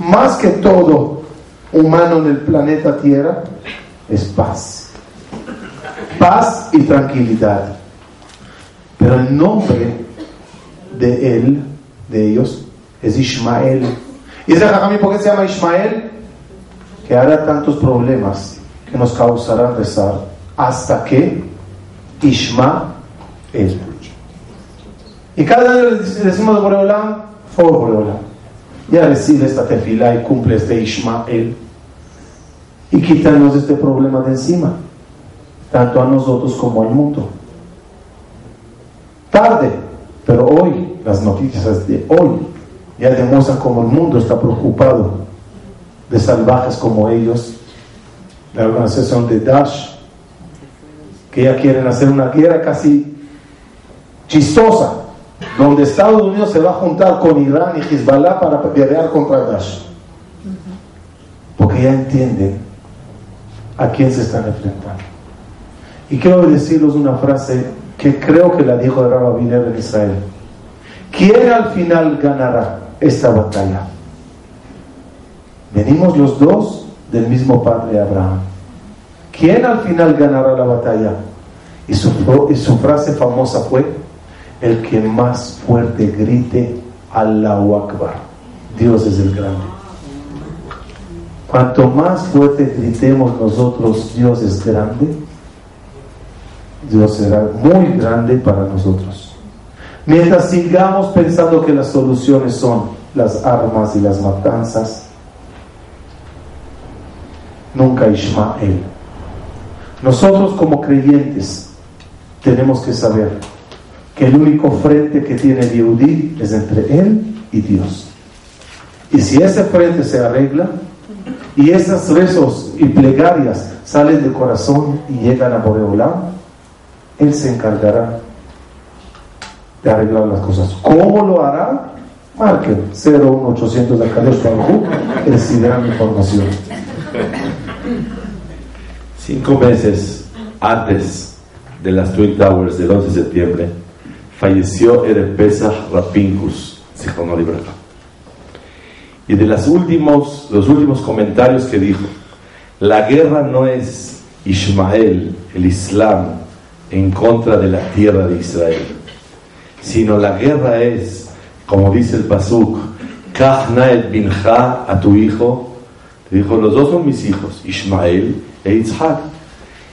más que todo humano en el planeta Tierra, es paz. Paz y tranquilidad. Pero el nombre de él, de ellos, es Ismael. ¿Y ese mí por qué se llama Ismael? Que hará tantos problemas que nos causarán rezar hasta que Ismael. Y cada año le decimos a Boreolam, oh Boreolam, ya recibe esta tefila y cumple este Ishmael y quítanos este problema de encima, tanto a nosotros como al mundo. Tarde, pero hoy, las noticias de hoy ya demuestran cómo el mundo está preocupado de salvajes como ellos, la organización de Daesh, que ya quieren hacer una guerra casi chistosa donde Estados Unidos se va a juntar con Irán y Hezbollah para pelear contra Daesh. Porque ya entienden a quién se están enfrentando. Y quiero decirles una frase que creo que la dijo Rabbi en Israel. ¿Quién al final ganará esta batalla? Venimos los dos del mismo padre Abraham. ¿Quién al final ganará la batalla? Y su, y su frase famosa fue, el que más fuerte grite Allahu Akbar. Dios es el grande. Cuanto más fuerte gritemos nosotros, Dios es grande, Dios será muy grande para nosotros. Mientras sigamos pensando que las soluciones son las armas y las matanzas, nunca Ismael. Nosotros como creyentes tenemos que saber que el único frente que tiene Yehudi es entre él y Dios. Y si ese frente se arregla y esos rezos y plegarias salen del corazón y llegan a Boreolá, él se encargará de arreglar las cosas. ¿Cómo lo hará? Marquen 01800 de Kadesh y recibirán información. Cinco meses antes de las Twin Towers del 11 de septiembre, falleció Erev Pesach Rapinkus, Y de los últimos, los últimos comentarios que dijo, la guerra no es Ismael, el Islam, en contra de la tierra de Israel, sino la guerra es, como dice el Pasuk, Kahna el Binja a tu hijo, te dijo, los dos son mis hijos, Ismael e Isaac.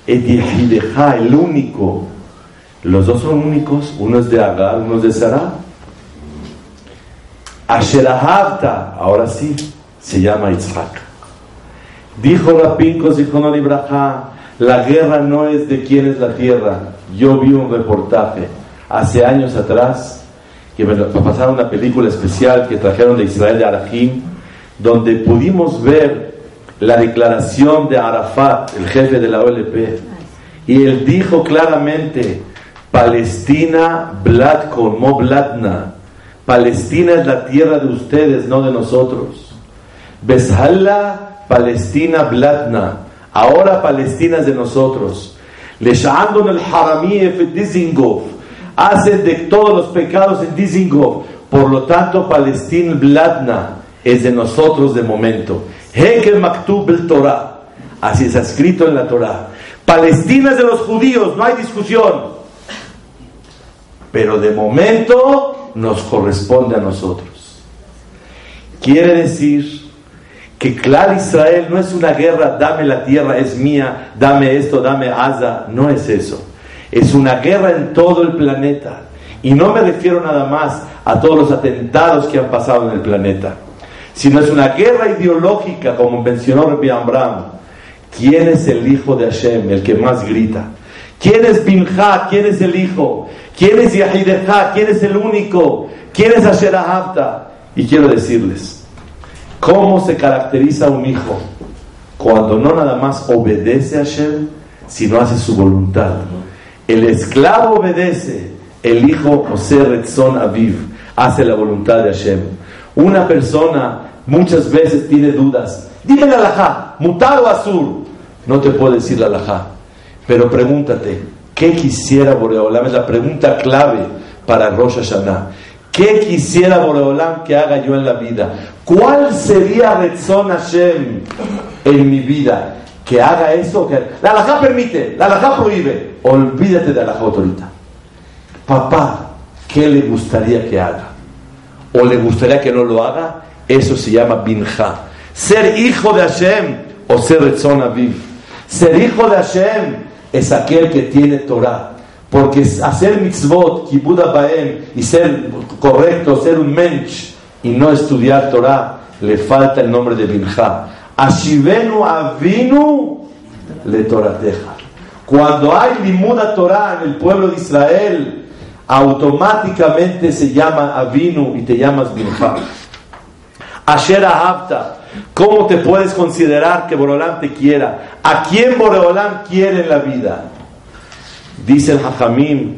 el único los dos son únicos, uno es de Agar, uno es de Sarah. Asherahavta, ahora sí, se llama Isaac. Dijo Rapinkos, dijo no la guerra no es de quién es la tierra. Yo vi un reportaje hace años atrás que me pasaron una película especial que trajeron de Israel de Arahim, donde pudimos ver la declaración de Arafat, el jefe de la OLP, y él dijo claramente, Palestina, Blad como Bladna. Palestina es la tierra de ustedes, no de nosotros. Beshala, Palestina, Bladna. Ahora Palestina es de nosotros. Leshandon el Harami Dizingov. Hace de todos los pecados en Dizingov. Por lo tanto, Palestina, Bladna es de nosotros de momento. Hekel Maktub el Torah. Así está escrito en la Torah. Palestina es de los judíos, no hay discusión pero de momento nos corresponde a nosotros. Quiere decir que claro Israel no es una guerra, dame la tierra, es mía, dame esto, dame Asa, no es eso. Es una guerra en todo el planeta. Y no me refiero nada más a todos los atentados que han pasado en el planeta, sino es una guerra ideológica, como mencionó Rabbi Amram. ¿Quién es el hijo de Hashem, el que más grita? ¿Quién es Binja? ¿Quién es el hijo? ¿Quién es Yahideja? ¿Quién es el único? ¿Quién es Asher Y quiero decirles, ¿cómo se caracteriza un hijo? Cuando no nada más obedece a Hashem, sino hace su voluntad. El esclavo obedece, el hijo José Retzon Aviv hace la voluntad de Hashem. Una persona muchas veces tiene dudas. Dime la mutado azul. No te puedo decir la alajá, pero pregúntate, ¿Qué quisiera Boreolam? Es la pregunta clave para Rosh Hashanah. ¿Qué quisiera Boreolam que haga yo en la vida? ¿Cuál sería Retzon Hashem en mi vida? Que haga eso. Que... La alajá permite, la alajá prohíbe. Olvídate de la autorita. Papá, ¿qué le gustaría que haga? ¿O le gustaría que no lo haga? Eso se llama binja. Ser hijo de Hashem o ser Retzon Aviv. Ser hijo de Hashem es aquel que tiene Torah. Porque hacer mitzvot, kibuda baem, y ser correcto, ser un mensch, y no estudiar Torah, le falta el nombre de Binja. Ashivenu avinu le torateja. Cuando hay limuda Torah en el pueblo de Israel, automáticamente se llama avinu y te llamas Binja. Asher ahabta. ¿Cómo te puedes considerar que Borolam te quiera? ¿A quién Boreolam quiere en la vida? Dice el Hajamim,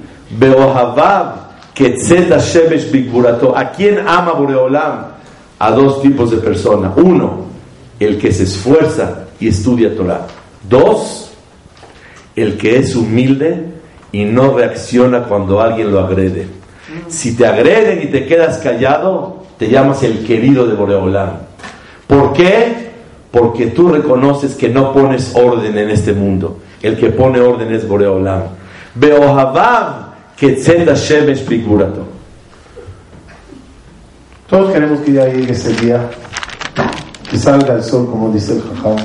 Shebesh Bigburato. ¿A quién ama Boreolam? A dos tipos de personas. Uno, el que se esfuerza y estudia Torah. Dos, el que es humilde y no reacciona cuando alguien lo agrede. Si te agreden y te quedas callado, te llamas el querido de Boreolam. ¿Por qué? porque tú reconoces que no pones orden en este mundo. El que pone orden es Boreolam. Todos queremos que ya llegue ese día que salga el sol, como dice el Jajam,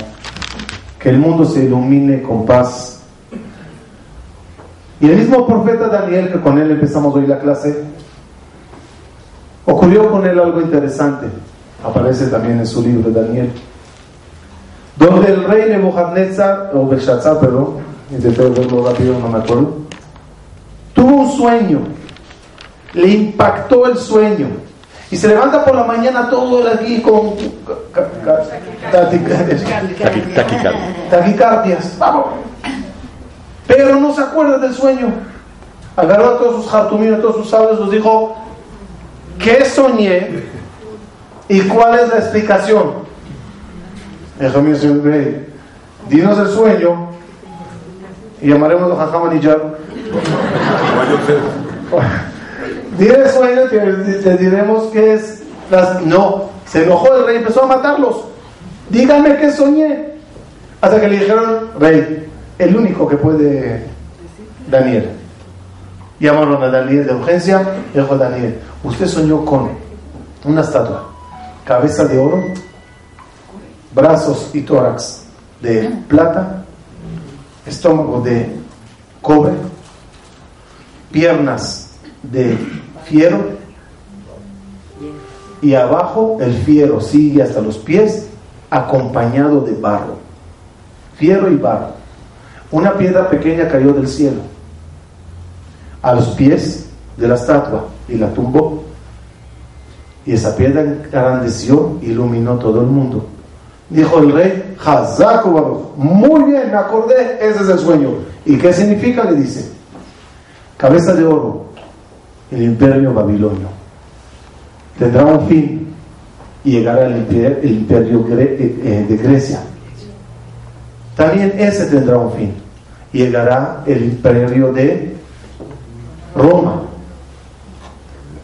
que el mundo se ilumine con paz. Y el mismo profeta Daniel, que con él empezamos hoy la clase, ocurrió con él algo interesante. Aparece también en su libro Daniel. Donde el rey Nebuchadnezzar, o Belshazzar, perdón, intenté verlo rápido, no me acuerdo, tuvo un sueño, le impactó el sueño y se levanta por la mañana todo el aquí con taquicardias. Vamos. Pero no se acuerda del sueño. Agarró a todos sus jartuminos, a todos sus sabios, los dijo, ¿qué soñé? ¿Y cuál es la explicación? Rey, dinos el sueño y llamaremos a Jajam ya Dile sueño que le diremos que es. Las... No, se enojó el rey, empezó a matarlos. Díganme qué soñé. Hasta que le dijeron, rey, el único que puede, Daniel. Llamaron a Daniel de urgencia y dijo Daniel, usted soñó con una estatua, cabeza de oro, brazos y tórax de plata, estómago de cobre, piernas de fiero y abajo el fiero sigue hasta los pies acompañado de barro. Fiero y barro. Una piedra pequeña cayó del cielo a los pies de la estatua y la tumbó. Y esa piedra engrandeció, iluminó todo el mundo. Dijo el rey, muy bien, me acordé, ese es el sueño. ¿Y qué significa? Le dice, cabeza de oro, el imperio babilonio. Tendrá un fin y llegará el imperio, eh, eh, de Grecia. También ese tendrá un fin. Y llegará el imperio de Roma.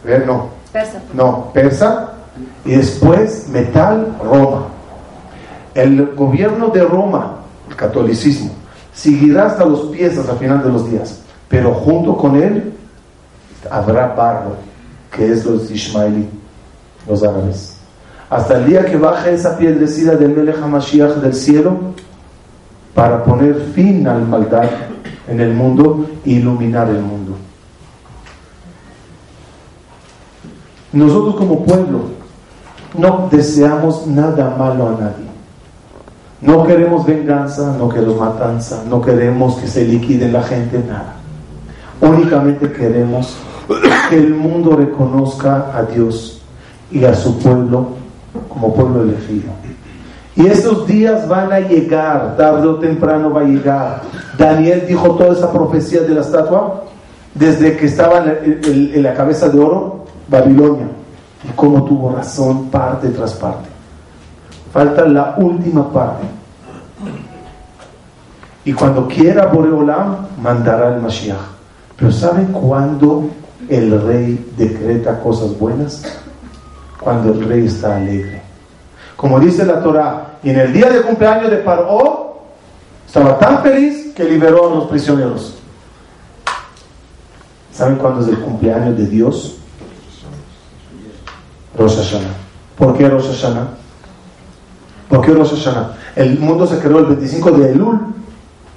ver no. Persa. No, persa. Y después metal, Roma. El gobierno de Roma, el catolicismo, seguirá hasta los pies hasta el final de los días. Pero junto con él habrá barro, que es los ismaelí, los árabes. Hasta el día que baje esa piedrecida del Melech HaMashiach del cielo para poner fin al maldad en el mundo e iluminar el mundo. Nosotros como pueblo no deseamos nada malo a nadie. No queremos venganza, no queremos matanza, no queremos que se liquide la gente, nada. Únicamente queremos que el mundo reconozca a Dios y a su pueblo como pueblo elegido. Y esos días van a llegar, tarde o temprano va a llegar. Daniel dijo toda esa profecía de la estatua desde que estaba en la cabeza de oro, Babilonia, y cómo tuvo razón parte tras parte. Falta la última parte. Y cuando quiera Boreolam, mandará el Mashiach. Pero ¿saben cuándo el rey decreta cosas buenas? Cuando el rey está alegre. Como dice la Torah, y en el día de cumpleaños de Paró, estaba tan feliz que liberó a los prisioneros. ¿Saben cuándo es el cumpleaños de Dios? Rosh Hashanah. ¿Por qué Rosh Hashanah? ¿Por qué Rosh Hashanah? El mundo se creó el 25 de Elul.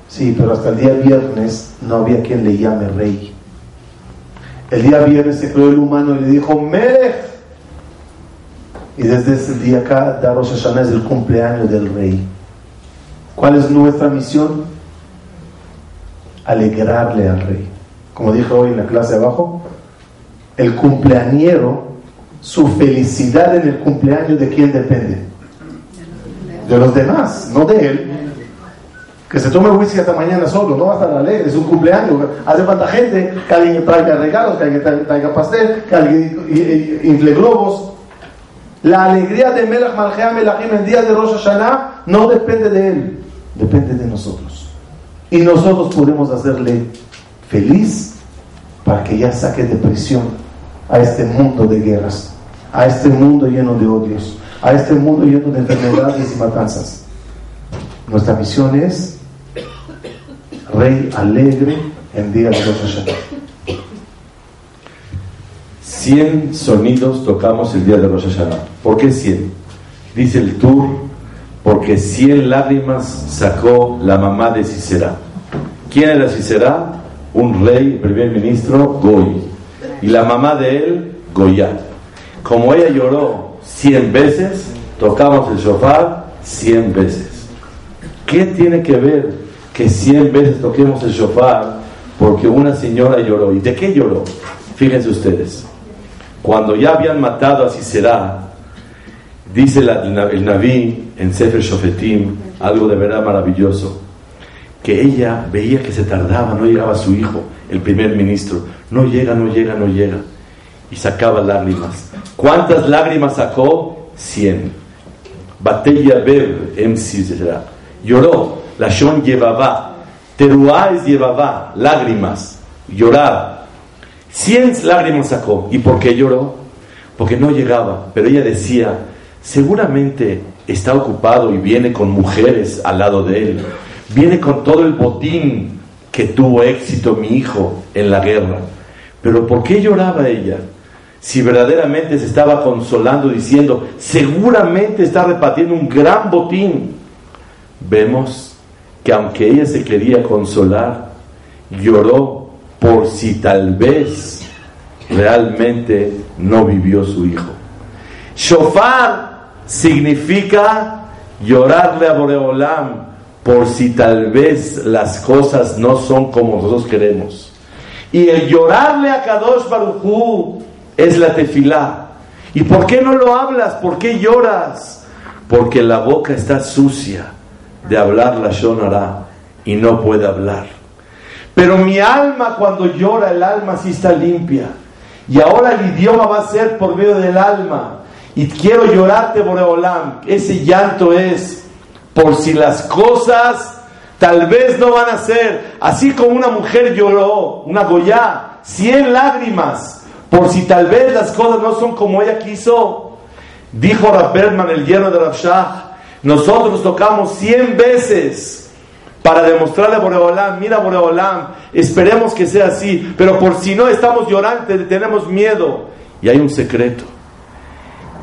Sí, pero hasta el día viernes no había quien le llame rey. El día viernes se creó el humano y le dijo, Melech. Y desde ese día acá, Rosh Hashanah es el cumpleaños del rey. ¿Cuál es nuestra misión? Alegrarle al rey. Como dije hoy en la clase abajo, el cumpleañero, su felicidad en el cumpleaños de quién depende? De los demás, no de él que se tome whisky hasta mañana solo, no va a estar alegre, es un cumpleaños, hace falta gente, que alguien traiga regalos, que alguien traiga pastel, que alguien infle globos. La alegría de Melach Malchea Melachim el día de Rosh Hashanah no depende de él, depende de nosotros. Y nosotros podemos hacerle feliz para que ya saque de prisión a este mundo de guerras, a este mundo lleno de odios, a este mundo lleno de enfermedades y matanzas. Nuestra misión es rey alegre en día de Rosh Hashanah. 100 sonidos tocamos el día de Rosh Hashanah. ¿Por qué 100? Dice el tour, porque 100 lágrimas sacó la mamá de Sisera. ¿Quién era Sisera? Un rey, primer ministro, Goy. Y la mamá de él, Goya. Como ella lloró 100 veces, tocamos el shofar 100 veces. ¿Qué tiene que ver que 100 veces toquemos el shofar porque una señora lloró? ¿Y de qué lloró? Fíjense ustedes. Cuando ya habían matado a Sisera, dice el Naví en Sefer Shofetim algo de verdad maravilloso, que ella veía que se tardaba, no llegaba su hijo, el primer ministro, no llega, no llega, no llega, y sacaba lágrimas. ¿Cuántas lágrimas sacó? Cien. Batella Bev, MC, Lloró, la Shon llevaba, Teruáez llevaba, lágrimas, llorar. Cien lágrimas sacó. ¿Y por qué lloró? Porque no llegaba. Pero ella decía, seguramente está ocupado y viene con mujeres al lado de él. Viene con todo el botín que tuvo éxito mi hijo en la guerra. Pero ¿por qué lloraba ella? Si verdaderamente se estaba consolando diciendo, seguramente está repartiendo un gran botín. Vemos que aunque ella se quería consolar, lloró por si tal vez realmente no vivió su hijo. Shofar significa llorarle a Boreolam por si tal vez las cosas no son como nosotros queremos. Y el llorarle a Kadosh Baruchú es la tefilá. ¿Y por qué no lo hablas? ¿Por qué lloras? Porque la boca está sucia de hablar la Shonara y no puede hablar. Pero mi alma cuando llora, el alma sí está limpia. Y ahora el idioma va a ser por medio del alma. Y quiero llorarte, Boreolam. Ese llanto es por si las cosas tal vez no van a ser. Así como una mujer lloró, una Goya, cien lágrimas, por si tal vez las cosas no son como ella quiso. Dijo Rab el hierro de Rabshah, nosotros tocamos cien veces para demostrarle a Boreolam, mira Boreolam, esperemos que sea así, pero por si no estamos llorando, tenemos miedo. Y hay un secreto.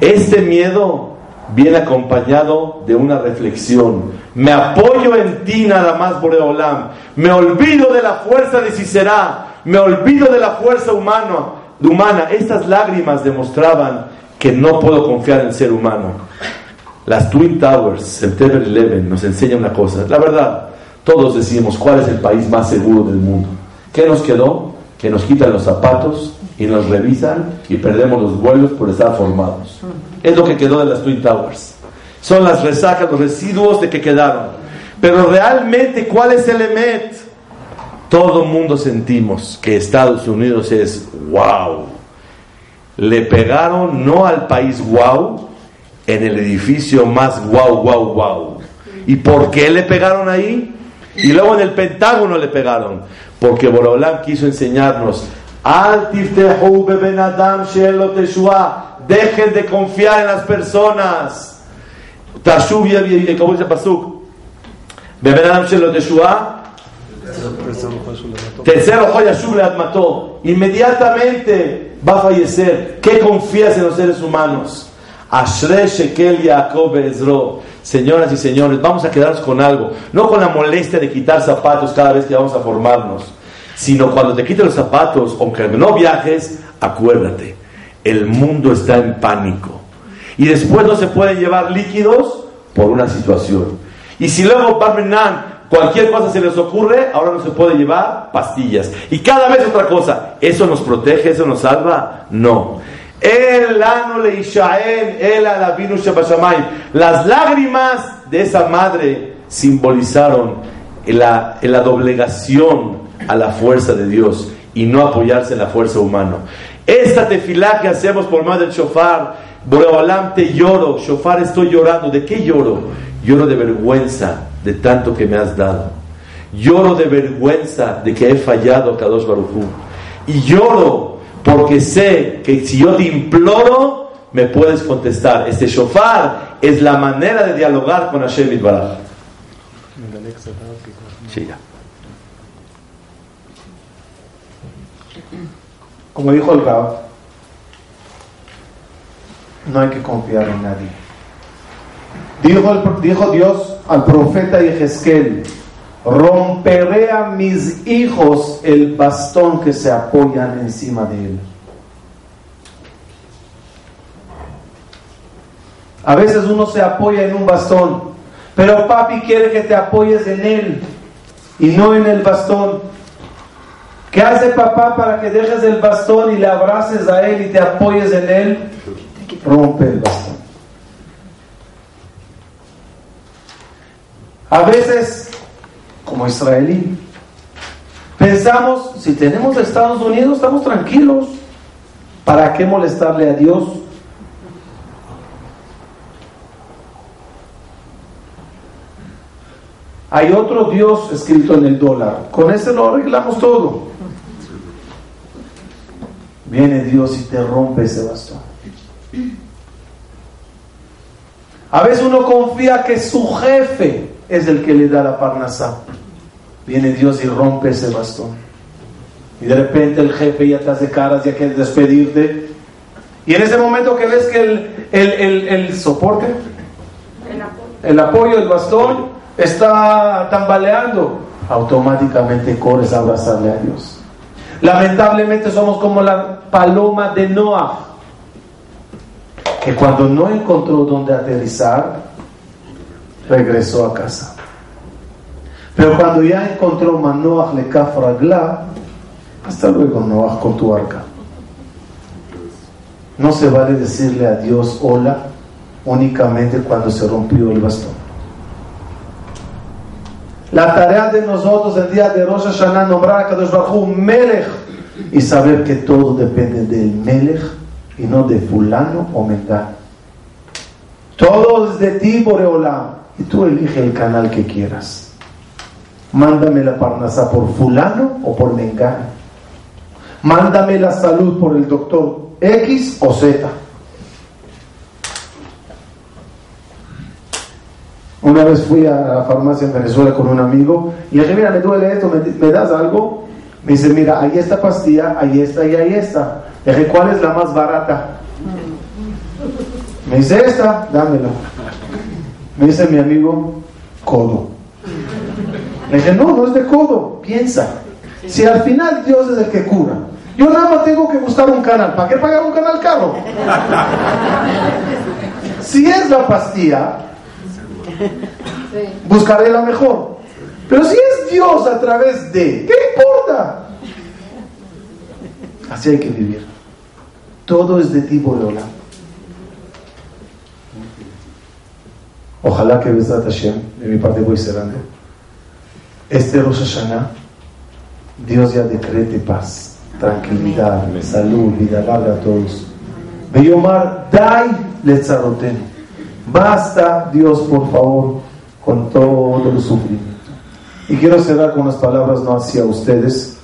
Este miedo viene acompañado de una reflexión. Me apoyo en ti nada más, Boreolam. Me olvido de la fuerza de Cicerá. Me olvido de la fuerza humana. Humana. Estas lágrimas demostraban que no puedo confiar en ser humano. Las Twin Towers, September 11, nos enseña una cosa. La verdad, todos decimos, ¿cuál es el país más seguro del mundo? ¿Qué nos quedó? Que nos quitan los zapatos y nos revisan y perdemos los vuelos por estar formados. Es lo que quedó de las Twin Towers. Son las resacas, los residuos de que quedaron. Pero realmente, ¿cuál es el EMET? Todo mundo sentimos que Estados Unidos es wow. Le pegaron no al país wow, en el edificio más wow, wow, wow. ¿Y por qué le pegaron ahí? Y luego en el Pentágono le pegaron. Porque Borolam quiso enseñarnos. Dejen de confiar en las personas. ¿Cómo dice Pasuk? Tercero, mató. Inmediatamente va a fallecer. ¿Qué confías en los seres humanos? Ashre Shekel Yaakov Ezro. Señoras y señores, vamos a quedarnos con algo, no con la molestia de quitar zapatos cada vez que vamos a formarnos, sino cuando te quites los zapatos, aunque no viajes, acuérdate, el mundo está en pánico. Y después no se pueden llevar líquidos por una situación. Y si luego Parmenan, cualquier cosa se les ocurre, ahora no se puede llevar pastillas. Y cada vez otra cosa, ¿eso nos protege, eso nos salva? No. Las lágrimas de esa madre simbolizaron la, doblegación a la fuerza de Dios y no apoyarse en la fuerza humana. Esta tefilá que hacemos por medio del shofar, Boreolam te lloro, shofar estoy llorando. ¿De qué lloro? Lloro de vergüenza de tanto que me has dado. Lloro de vergüenza de que he fallado a Kadosh Baruj Y lloro porque sé que si yo te imploro, me puedes contestar. Este shofar es la manera de dialogar con Hashem Itbaraj. Sí, Como dijo el Rab, no hay que confiar en nadie. Dijo, dijo Dios al profeta Ezequiel, romperé a mis hijos el bastón que se apoyan encima de él. A veces uno se apoya en un bastón, pero papi quiere que te apoyes en él y no en el bastón. ¿Qué hace papá para que dejes el bastón y le abraces a él y te apoyes en él? Rompe el bastón. A veces, como israelí, pensamos, si tenemos Estados Unidos, estamos tranquilos. ¿Para qué molestarle a Dios? Hay otro Dios escrito en el dólar. Con ese lo arreglamos todo. Viene Dios y te rompe ese bastón. A veces uno confía que su jefe es el que le da la parnasá. Viene Dios y rompe ese bastón. Y de repente el jefe ya te hace caras, ya quiere despedirte. Y en ese momento que ves que el, el, el, soporte, el apoyo. el apoyo del bastón está tambaleando, automáticamente corres a abrazarle a Dios. Lamentablemente somos como la paloma de Noah, que cuando no encontró dónde aterrizar, regresó a casa. Pero cuando ya encontró Manoach le Ragla, hasta luego Noach con tu arca. No se vale decirle a Dios hola únicamente cuando se rompió el bastón. La tarea de nosotros el día de Rosh Hashanah nombrar a Kadosh Baruj Melech y saber que todo depende del Melech y no de fulano o mengano. Todo es de ti, Boreolam. Y tú elige el canal que quieras. Mándame la parnasa por fulano o por mengano. Mándame la salud por el doctor X o Z. Una vez fui a la farmacia en Venezuela con un amigo y le dije, mira, me duele esto, ¿me, das algo? Me dice, mira, ahí está pastilla, ahí está y ahí está. Le dije, ¿cuál es la más barata? Me dice, esta, dámela. Me dice mi amigo, codo. Le dije, no, no es de codo, piensa. Si al final Dios es el que cura, yo nada más tengo que buscar un canal. ¿Para qué pagar un canal caro? Si es la pastilla, buscaré la mejor. Pero si es Dios a través de, ¿qué importa? Así hay que vivir. Todo es de tipo de. Ojalá que Besat Hashem, de mi parte voy cerrando. Este Rosh Hashanah, Dios ya decrete paz, tranquilidad, salud, vida larga a todos. Beyomar, dai letzarotenu. Basta, Dios, por favor, con todo el sufrimiento. Y quiero cerrar con unas palabras no hacia ustedes,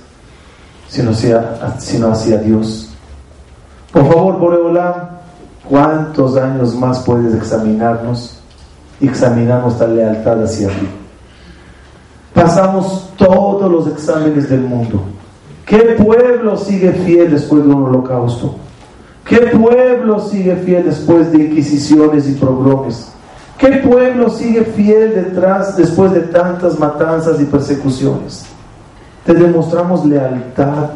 sino hacia, sino hacia Dios. Por favor, Boreolam, ¿cuántos años más puedes examinarnos? Examinar nuestra lealtad hacia ti. Pasamos todos los exámenes del mundo. ¿Qué pueblo sigue fiel después de un holocausto? ¿Qué pueblo sigue fiel después de inquisiciones y pogromes? ¿Qué pueblo sigue fiel detrás después de tantas matanzas y persecuciones? Te demostramos lealtad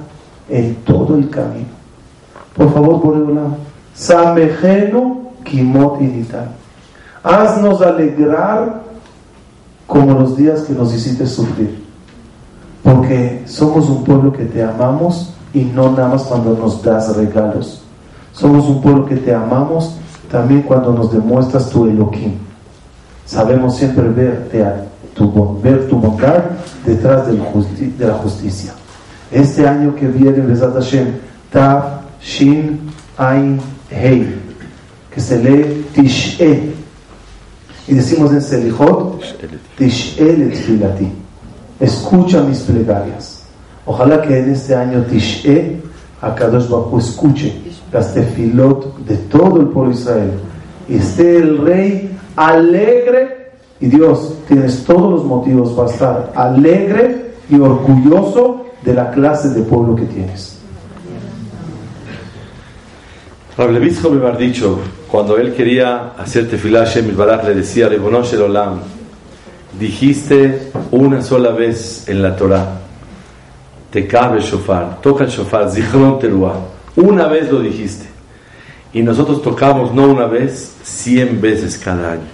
en todo el camino. Por favor, lado. Samejeno Kimot Inital. Haznos alegrar como los días que nos hiciste sufrir. Porque somos un pueblo que te amamos y no nada más cuando nos das regalos. Somos un pueblo que te amamos también cuando nos demuestras tu Elohim. Sabemos siempre verte tu, ver tu bondad detrás de la justicia. Este año que viene, Besat Hashem, Tav, Shin, Ain, Hei, que se lee Tish'e, y decimos en Selijot, Tish'el Filati. Escucha mis plegarias. Ojalá que en este año Tish'e, Akadosh Bajo escuche las tefilot de todo el pueblo de Israel. Y esté el rey alegre. Y Dios, tienes todos los motivos para estar alegre y orgulloso de la clase de pueblo que tienes. Rablevizco me ha dicho, cuando él quería hacer tefilá Shem Baraj, le decía, Rebonosh el Olam, dijiste una sola vez en la Torah, te cabe el shofar, toca el shofar, zichron teruah. Una vez lo dijiste. Y nosotros tocamos no una vez, cien veces cada año.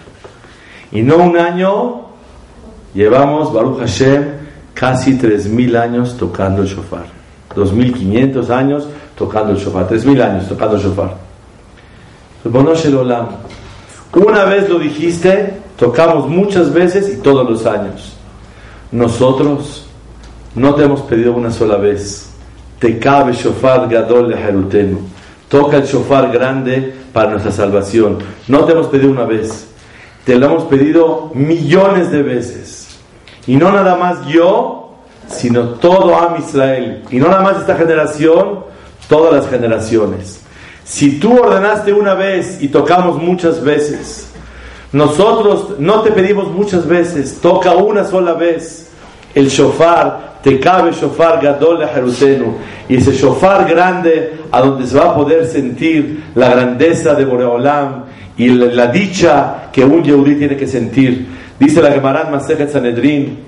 Y no un año, llevamos, Baruch Hashem, casi tres mil años tocando el shofar. Dos mil quinientos años tocando el shofar. Tres mil años tocando el shofar. Una vez lo dijiste, tocamos muchas veces y todos los años. Nosotros no te hemos pedido una sola vez. Te cabe shofar gadol de Jerutenu. Toca el shofar grande para nuestra salvación. No te hemos pedido una vez. Te lo hemos pedido millones de veces. Y no nada más yo, sino todo Am Israel. Y no nada más esta generación, todas las generaciones. Si tú ordenaste una vez y tocamos muchas veces, nosotros no te pedimos muchas veces, toca una sola vez el shofar te cabe shofar gadol de Jerutenu y ese shofar grande a donde se va a poder sentir la grandeza de Boreolam y la, dicha que un yehudí tiene que sentir. Dice la Gemara Masejet Sanedrin,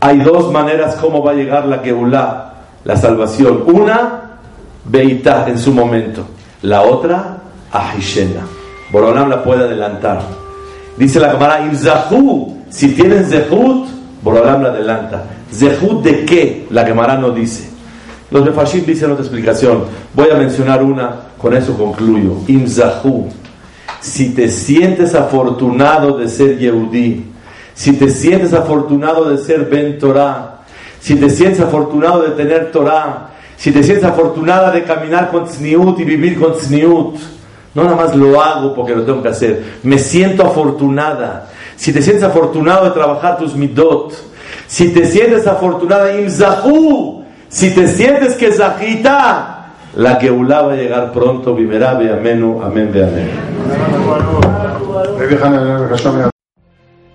hay dos maneras cómo va a llegar la Geulah, la salvación. Una, Beitá en su momento. La otra, Ahishena. Boreolam la puede adelantar. Dice la Gemara, Imzahu, si tienen Zehut, Boreolam la adelanta. ¿Zehut de qué? La Gemara no dice. Los Mefashim dicen otra explicación. Voy a mencionar una, con eso concluyo. Imzahu. Si te sientes afortunado de ser Yehudí, si te sientes afortunado de ser Ben Torah, si te sientes afortunado de tener Torah, si te sientes afortunada de caminar con Tzniut y vivir con Tzniut, no nada más lo hago porque lo tengo que hacer, me siento afortunada. Si te sientes afortunado de trabajar tus midot, si te sientes afortunada, imzahu, si te sientes que zahita, la que va a llegar pronto, vivirá, ve amenu, amén, ve amén.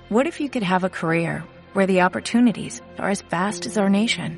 What if you could have a career where the opportunities are as vast as our nation,